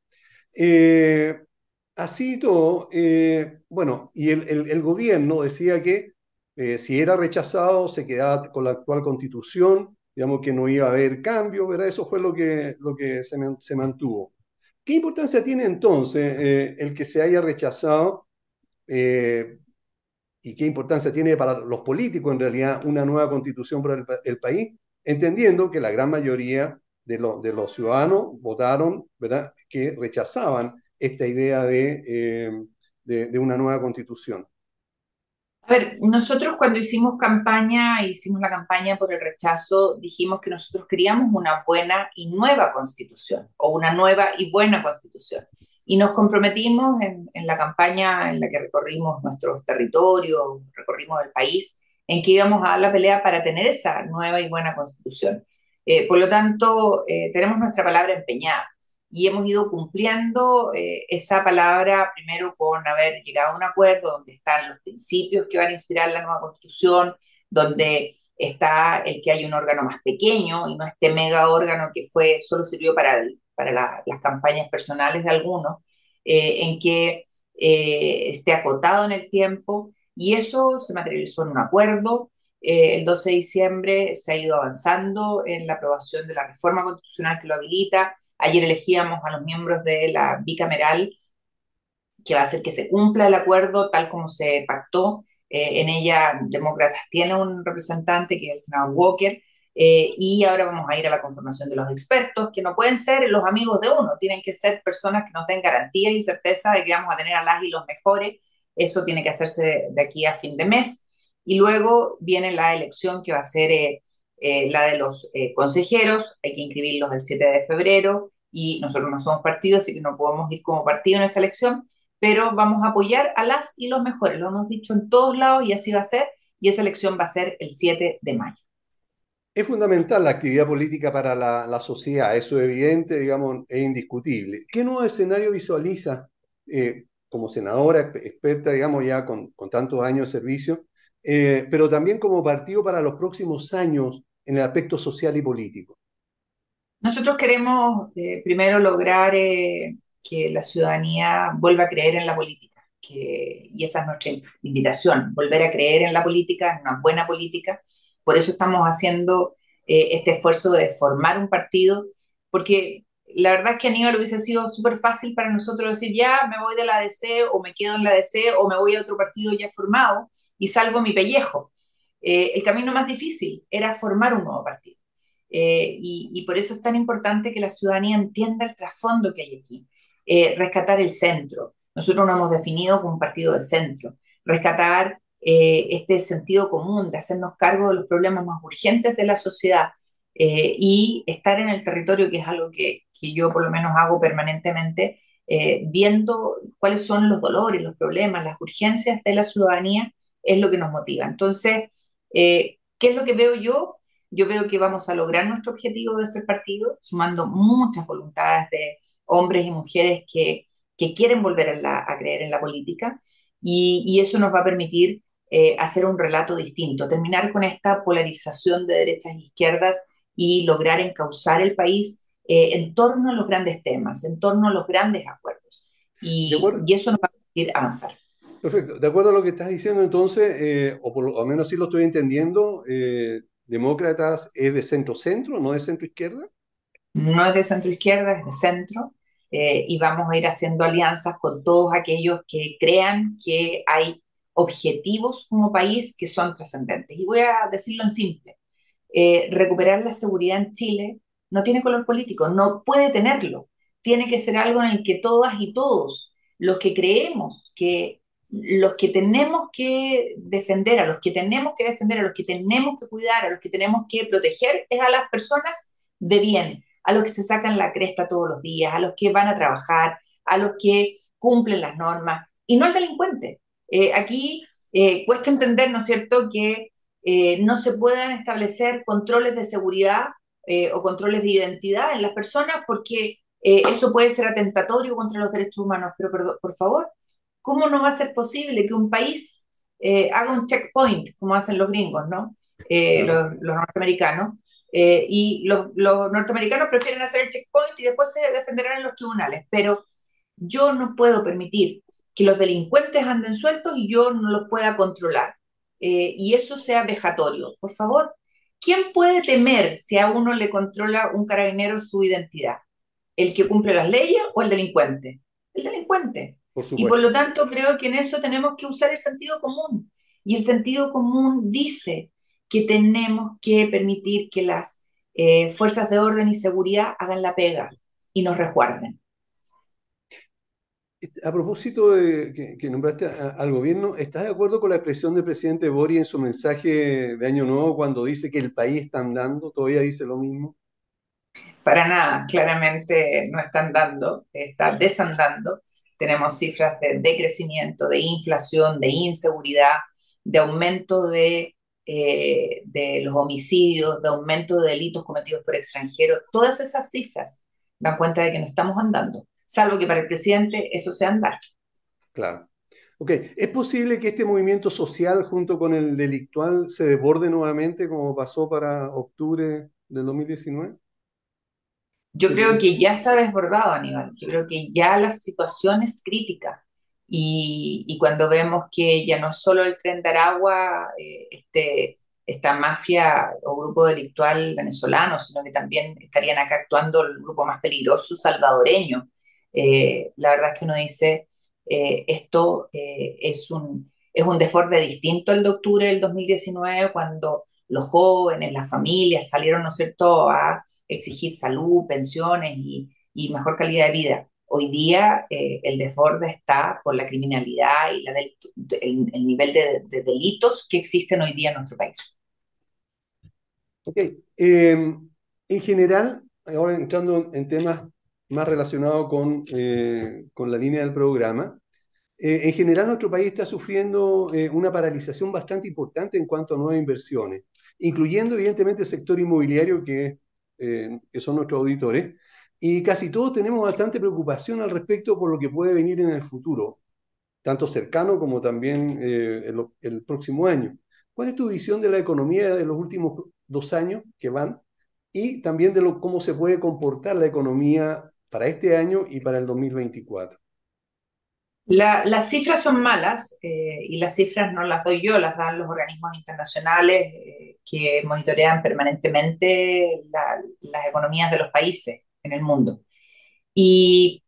así todo, bueno, y el, el, gobierno decía que si era rechazado se quedaba con la actual constitución, digamos que no iba a haber cambio, ¿verdad? Eso fue lo que, lo que se, se mantuvo. ¿Qué importancia tiene entonces eh, el que se haya rechazado eh, y qué importancia tiene para los políticos en realidad una nueva constitución para el, país? Entendiendo que la gran mayoría de, los ciudadanos votaron, ¿verdad?, que rechazaban esta idea de, eh, de una nueva constitución. A ver, nosotros cuando hicimos campaña, hicimos la campaña por el rechazo, dijimos que nosotros queríamos una buena y nueva constitución, o una nueva y buena constitución. Y nos comprometimos en, la campaña en la que recorrimos nuestros territorios, recorrimos el país, en que íbamos a dar la pelea para tener esa nueva y buena constitución. Eh, por lo tanto, eh, tenemos nuestra palabra empeñada y hemos ido cumpliendo eh, esa palabra primero con haber llegado a un acuerdo donde están los principios que van a inspirar la nueva constitución, donde está el que hay un órgano más pequeño y no este mega órgano que fue solo sirvió para, para las campañas personales de algunos, eh, en que eh, esté acotado en el tiempo y eso se materializó en un acuerdo. el 12 de diciembre se ha ido avanzando en la aprobación de la reforma constitucional que lo habilita Ayer elegíamos a los miembros de la bicameral, que va a hacer que se cumpla el acuerdo tal como se pactó. Eh, en ella, Demócratas tiene un representante, que es el senador Walker, eh, y ahora vamos a ir a la conformación de los expertos, que no pueden ser los amigos de uno, tienen que ser personas que nos den garantía y certeza de que vamos a tener a las y los mejores. Eso tiene que hacerse de aquí a fin de mes. Y luego viene la elección que va a ser eh, eh, la de los eh, consejeros, hay que inscribirlos el 7 de febrero y nosotros no somos partido, así que no podemos ir como partido en esa elección, pero vamos a apoyar a las y los mejores, lo hemos dicho en todos lados y así va a ser, y esa elección va a ser el 7 de mayo. Es fundamental la actividad política para la, sociedad, eso es evidente, digamos, es indiscutible. ¿Qué nuevo escenario visualiza eh, como senadora experta, digamos, ya con, con tantos años de servicio, pero también como partido para los próximos años en el aspecto social y político? Nosotros queremos eh, primero lograr eh, que la ciudadanía vuelva a creer en la política, que, y esa es nuestra invitación, volver a creer en la política, en una buena política. Por eso estamos haciendo eh, este esfuerzo de formar un partido, porque la verdad es que Aníbal hubiese sido súper fácil para nosotros decir, ya me voy de la DC o me quedo en la DC o me voy a otro partido ya formado y salvo mi pellejo. Eh, el camino más difícil era formar un nuevo partido. Eh, y, por eso es tan importante que la ciudadanía entienda el trasfondo que hay aquí. Eh, rescatar el centro. Nosotros nos hemos definido como un partido de centro. Rescatar este sentido común de hacernos cargo de los problemas más urgentes de la sociedad y estar en el territorio, que es algo que, que yo por lo menos hago permanentemente, viendo cuáles son los dolores, los problemas, las urgencias de la ciudadanía, es lo que nos motiva. Entonces, eh, ¿Qué es lo que veo yo? Yo veo que vamos a lograr nuestro objetivo de ser partido, sumando muchas voluntades de hombres y mujeres que, que quieren volver a, creer en la política y, eso nos va a permitir eh, hacer un relato distinto, terminar con esta polarización de derechas e izquierdas y lograr encauzar el país eh, en torno a los grandes temas, en torno a los grandes acuerdos. Y, y eso nos va a permitir avanzar. Perfecto. De acuerdo a lo que estás diciendo, entonces, eh, o por lo menos sí lo estoy entendiendo, eh, Demócratas es de centro-centro, no de centro-izquierda. No es de centro-izquierda, es de centro. Eh, y vamos a ir haciendo alianzas con todos aquellos que crean que hay objetivos como país que son trascendentes. Y voy a decirlo en simple. recuperar la seguridad en Chile no tiene color político, no puede tenerlo. Tiene que ser algo en el que todas y todos los que creemos que los que tenemos que defender, a los que tenemos que defender, a los que tenemos que cuidar, a los que tenemos que proteger, es a las personas de bien, a los que se sacan la cresta todos los días, a los que van a trabajar, a los que cumplen las normas, y no al delincuente. Eh, aquí eh, cuesta entender, ¿no es cierto?, que eh, no se puedan establecer controles de seguridad o controles de identidad en las personas porque eso puede ser atentatorio contra los derechos humanos, pero por favor, ¿Cómo no va a ser posible que un país eh, haga un checkpoint, como hacen los gringos, ¿no? Eh, los, norteamericanos. Eh, y los, los, norteamericanos prefieren hacer el checkpoint y después se defenderán en los tribunales. Pero yo no puedo permitir que los delincuentes anden sueltos y yo no los pueda controlar. y eso sea vejatorio. Por favor, ¿quién puede temer si a uno le controla un carabinero su identidad? ¿El que cumple las leyes o el delincuente? El delincuente y por lo tanto creo que en eso tenemos que usar el sentido común. Y el sentido común dice que tenemos que permitir que las eh, fuerzas de orden y seguridad hagan la pega y nos resguarden. A propósito de que, nombraste al gobierno, ¿estás de acuerdo con la expresión del presidente Bori en su mensaje de Año Nuevo cuando dice que el país está andando? ¿Todavía dice lo mismo? Para nada, claramente no está andando, está desandando tenemos cifras de decrecimiento, de inflación, de inseguridad, de aumento de, eh, de los homicidios, de aumento de delitos cometidos por extranjeros. Todas esas cifras dan cuenta de que no estamos andando, salvo que para el presidente eso sea andar. Claro. Ok, ¿es posible que este movimiento social junto con el delictual se desborde nuevamente como pasó para octubre del 2019? Yo creo que ya está desbordado, Aníbal. Yo creo que ya la situación es crítica. Y, y cuando vemos que ya no solo el tren de Aragua, eh, este, esta mafia o grupo delictual venezolano, sino que también estarían acá actuando el grupo más peligroso salvadoreño. Eh, la verdad es que uno dice, eh, esto es, un, es un desborde distinto al de octubre del 2019, cuando los jóvenes, las familias salieron, ¿no es cierto?, a exigir salud, pensiones y, mejor calidad de vida. Hoy día eh, el desborde está por la criminalidad y la el, nivel de, delitos que existen hoy día en nuestro país. Ok. Em, en general, ahora entrando en temas más relacionados con, eh, con la línea del programa, eh, en general nuestro país está sufriendo una paralización bastante importante en cuanto a nuevas inversiones, incluyendo evidentemente el sector inmobiliario que eh, que son nuestros auditores, y casi todos tenemos bastante preocupación al respecto por lo que puede venir en el futuro, tanto cercano como también eh, el, próximo año. ¿Cuál es tu visión de la economía de los últimos dos años que van y también de cómo se puede comportar la economía para este año y para el 2024? Las cifras son malas eh, y las cifras no las doy yo, las dan los organismos internacionales eh, que monitorean permanentemente las economías de los países en el mundo. Y,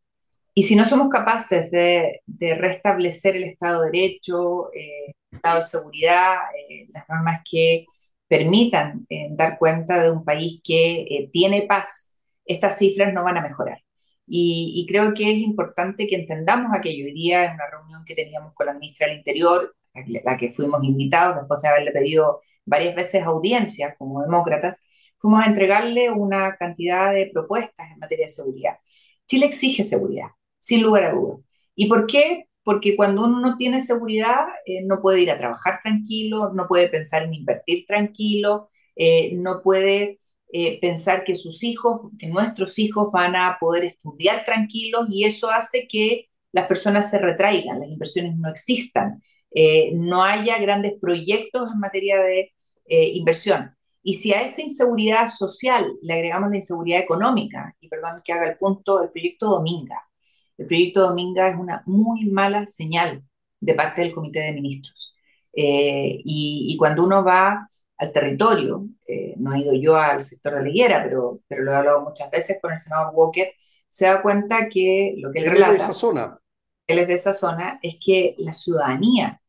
si no somos capaces de, de, restablecer el Estado de Derecho, eh, el Estado de Seguridad, las normas que permitan dar cuenta de un país que tiene paz, estas cifras no van a mejorar. Y, creo que es importante que entendamos aquello. Hoy día, en una reunión que teníamos con la ministra del Interior, a la que fuimos invitados, después de haberle pedido varias veces audiencias como demócratas, fuimos a entregarle una cantidad de propuestas en materia de seguridad. Chile exige seguridad, sin lugar a dudas. ¿Y por qué? Porque cuando uno no tiene seguridad, eh, no puede ir a trabajar tranquilo, no puede pensar en invertir tranquilo, eh, no puede eh, pensar que sus hijos, que nuestros hijos van a poder estudiar tranquilos y eso hace que las personas se retraigan, las inversiones no existan, eh, no haya grandes proyectos en materia de eh, inversión. Y si a esa inseguridad social le agregamos la inseguridad económica, y perdón que haga el punto, el proyecto Dominga. El proyecto Dominga es una muy mala señal de parte del Comité de Ministros. y, y, cuando uno va al territorio, eh, no he ido yo al sector de la higuera, pero, pero lo he hablado muchas veces con el senador Walker, se da cuenta que lo que él, relata... de esa zona. Él es de esa zona, es que la ciudadanía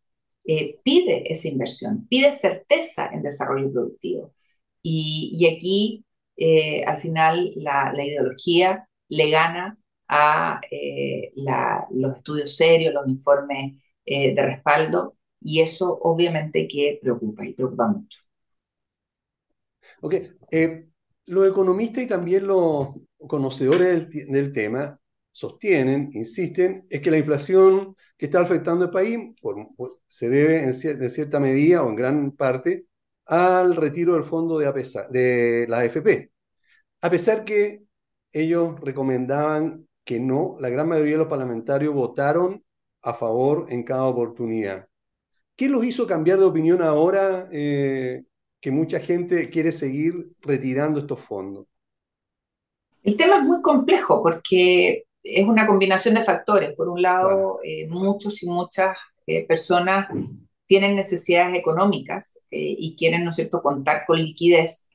eh, pide esa inversión, pide certeza en desarrollo productivo. Y, y aquí, eh, al final, la, la, ideología le gana a la, los estudios serios, los informes de respaldo, y eso obviamente que preocupa y preocupa mucho. Ok, eh, los economistas y también los conocedores del, tema sostienen, insisten, es que la inflación que está afectando el país se debe en, cierta medida o en gran parte al retiro del fondo de, la AFP. A pesar que ellos recomendaban que no, la gran mayoría de los parlamentarios votaron a favor en cada oportunidad. ¿Qué los hizo cambiar de opinión ahora eh, que mucha gente quiere seguir retirando estos fondos? El tema es muy complejo porque es una combinación de factores. Por un lado, eh, muchos y muchas eh, personas tienen necesidades económicas y quieren, ¿no es cierto?, contar con liquidez.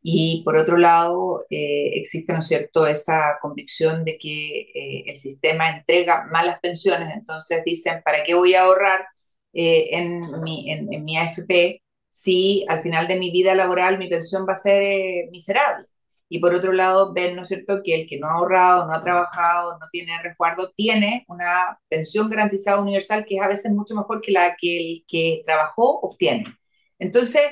Y por otro lado, existe, ¿no es cierto?, esa convicción de que el sistema entrega malas pensiones. Entonces dicen, ¿para qué voy a ahorrar? Eh, en, mi, en, mi AFP si al final de mi vida laboral mi pensión va a ser eh, miserable. Y por otro lado, ven, ¿no es cierto?, que el que no ha ahorrado, no ha trabajado, no tiene resguardo, tiene una pensión garantizada universal que es a veces mucho mejor que la que el que trabajó obtiene. Entonces,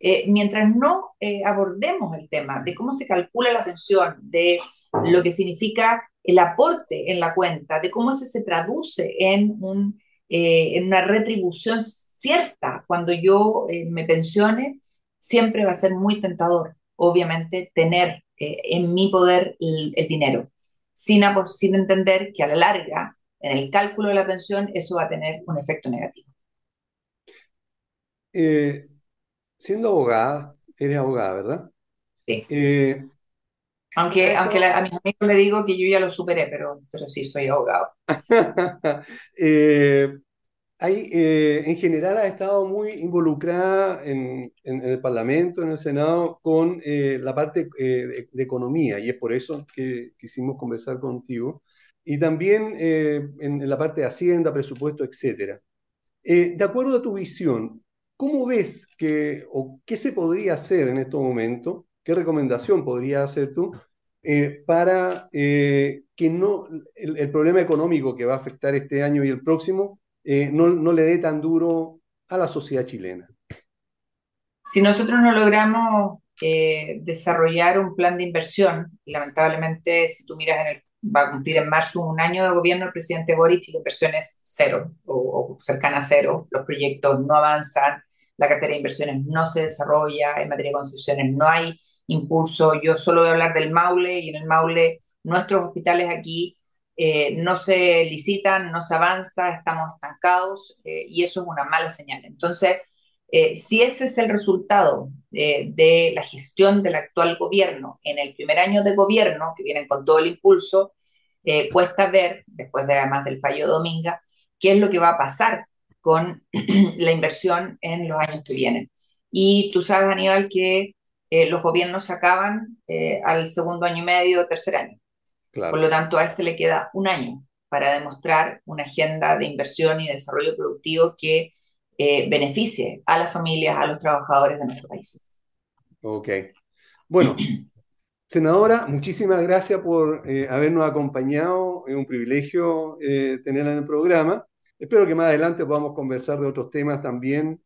eh, mientras no abordemos el tema de cómo se calcula la pensión, de lo que significa el aporte en la cuenta, de cómo ese se traduce en un eh, en una retribución cierta cuando yo eh, me pensione, siempre va a ser muy tentador, obviamente, tener eh, en mi poder el, dinero, sin, sin entender que a la larga, en el cálculo de la pensión, eso va a tener un efecto negativo. siendo abogada, eres abogada, ¿verdad? Sí. Aunque, aunque a mis amigos le digo que yo ya lo superé, pero, pero sí soy abogado. [laughs] eh, hay, eh, en general ha estado muy involucrada en, en, el Parlamento, en el Senado, con eh, la parte eh, de, economía, y es por eso que quisimos conversar contigo, y también en, en, la parte de Hacienda, presupuesto, etc. de acuerdo a tu visión, ¿cómo ves que, o qué se podría hacer en estos momentos? ¿Qué recomendación podrías hacer tú para que no el, el problema económico que va a afectar este año y el próximo eh, no, le dé tan duro a la sociedad chilena. Si nosotros no logramos eh, desarrollar un plan de inversión, lamentablemente si tú miras va a cumplir en marzo un año de gobierno el presidente Boric y la inversión es cero o, o cercana a cero, los proyectos no avanzan, la cartera de inversiones no se desarrolla, en materia de concesiones no hay impulso, yo solo voy a hablar del Maule y en el Maule nuestros hospitales aquí eh, no se licitan, no se avanza, estamos estancados eh, y eso es una mala señal. Entonces, eh, si ese es el resultado de la gestión del actual gobierno en el primer año de gobierno, que vienen con todo el impulso, cuesta ver, después de además del fallo de Dominga, qué es lo que va a pasar con [clears throat] la inversión en los años que vienen. Y tú sabes, Aníbal, que los gobiernos acaban al segundo año y medio, tercer año. Por lo tanto, a este le queda un año para demostrar una agenda de inversión y desarrollo productivo que eh, beneficie a las familias, a los trabajadores de nuestro país. Ok. Bueno, [clears throat] senadora, muchísimas gracias por eh, habernos acompañado. Es un privilegio eh, tenerla en el programa. Espero que más adelante podamos conversar de otros temas también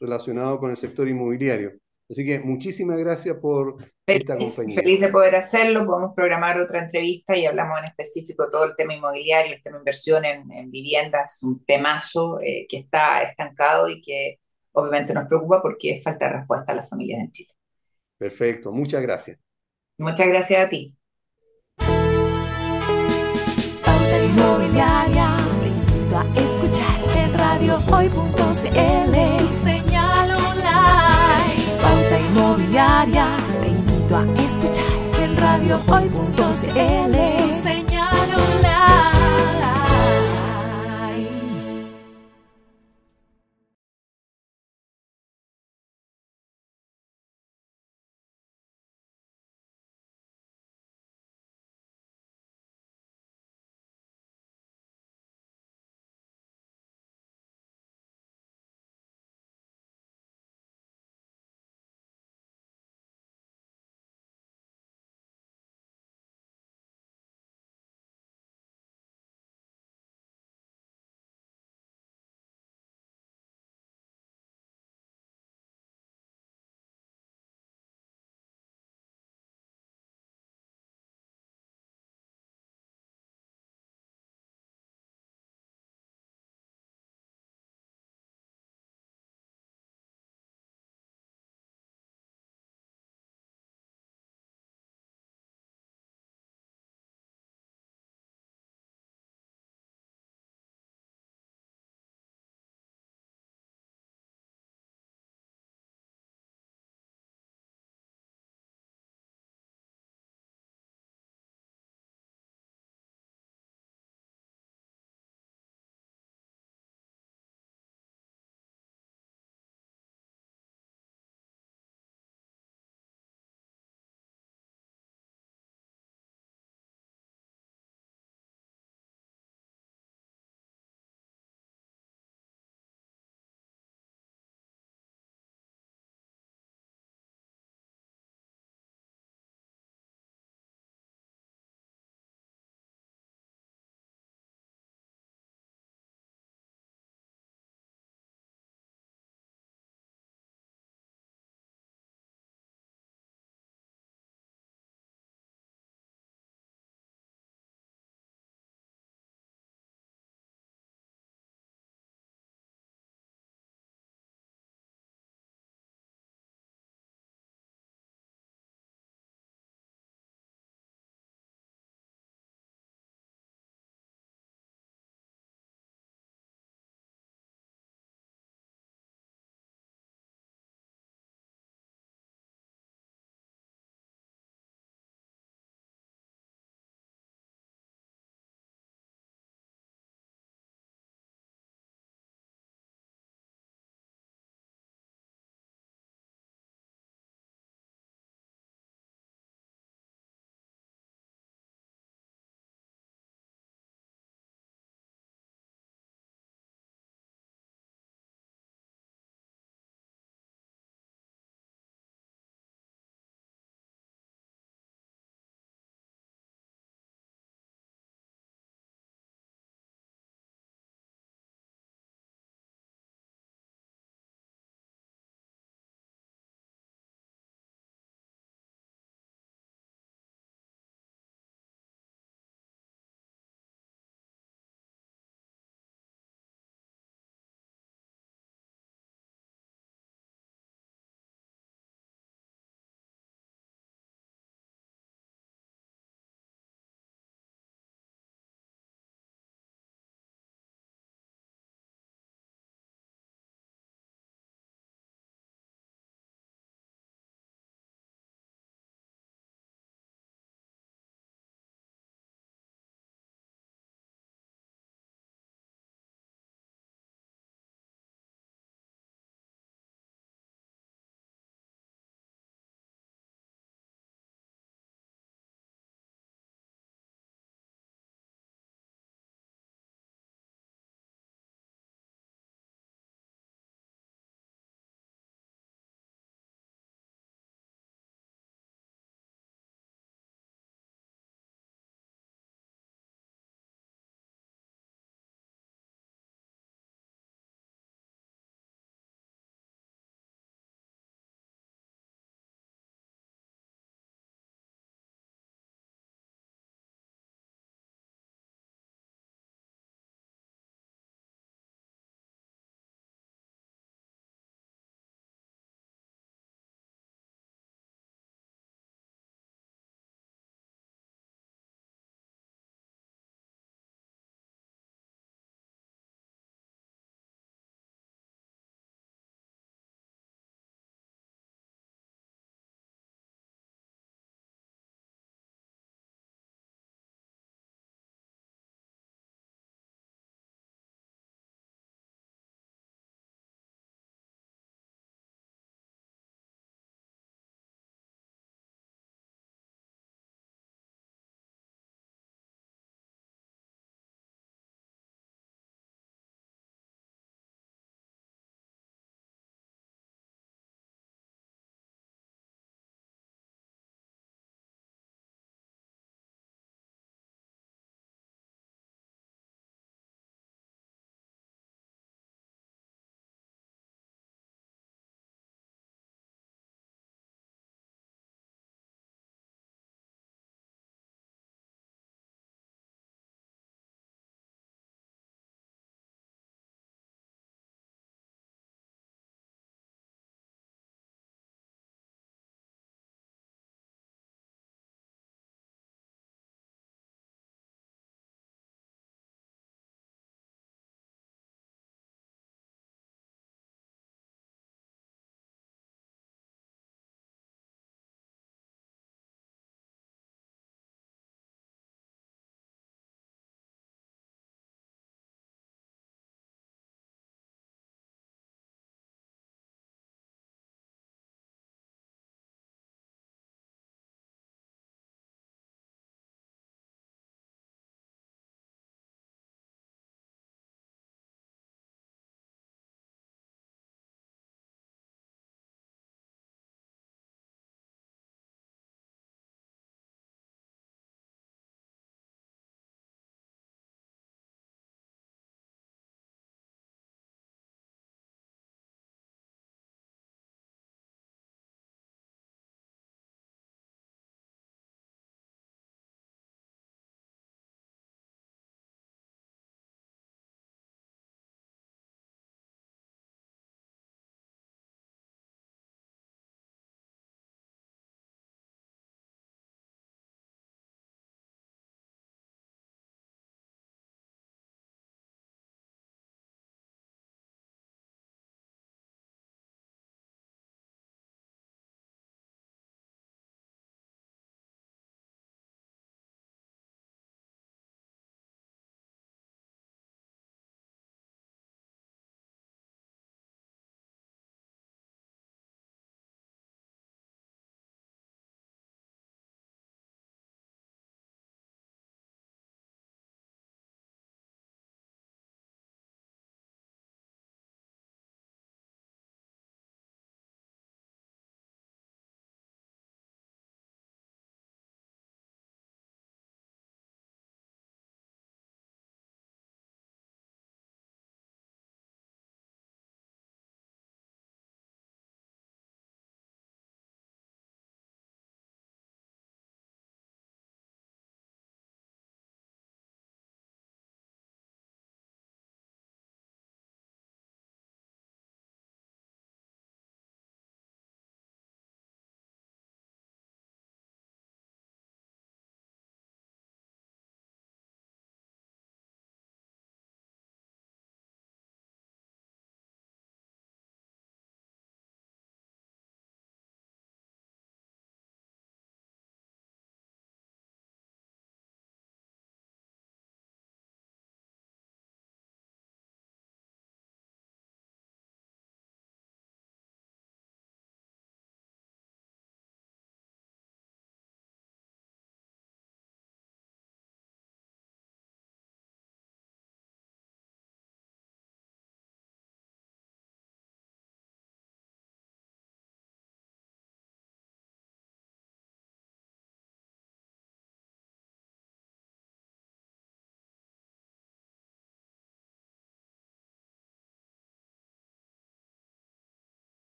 relacionados con el sector inmobiliario. Así que muchísimas gracias por esta compañía. Feliz de poder hacerlo, podemos programar otra entrevista y hablamos en específico todo el tema inmobiliario, el tema inversión en, viviendas, un temazo eh, que está estancado y que obviamente nos preocupa porque falta respuesta a las familias en Chile. Perfecto, muchas gracias. Muchas gracias a ti. Inmobiliaria, te invito a escuchar en radiohoy.cl señal Pauta Inmobiliaria, invito a escuchar en radiohoy.cl.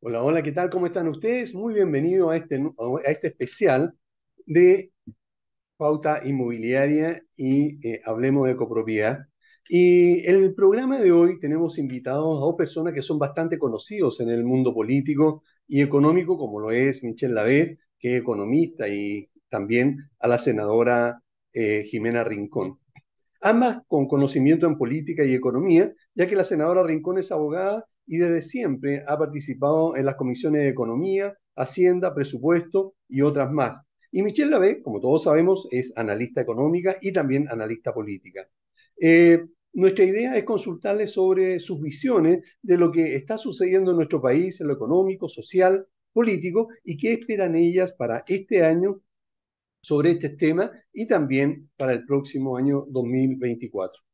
Hola, hola, ¿qué tal? ¿Cómo están ustedes? Muy bienvenido a este, a este especial de pauta inmobiliaria y eh, hablemos de copropiedad. Y en el programa de hoy tenemos invitados a dos personas que son bastante conocidos en el mundo político y económico, como lo es Michelle Lavé, que es economista, y también a la senadora eh, Jimena Rincón. Ambas con conocimiento en política y economía, ya que la senadora Rincón es abogada y desde siempre ha participado en las comisiones de Economía, Hacienda, Presupuesto y otras más. Y Michelle Lavé, como todos sabemos, es analista económica y también analista política. Eh, nuestra idea es consultarles sobre sus visiones de lo que está sucediendo en nuestro país, en lo económico, social, político, y qué esperan ellas para este año sobre este tema y también para el próximo año 2024.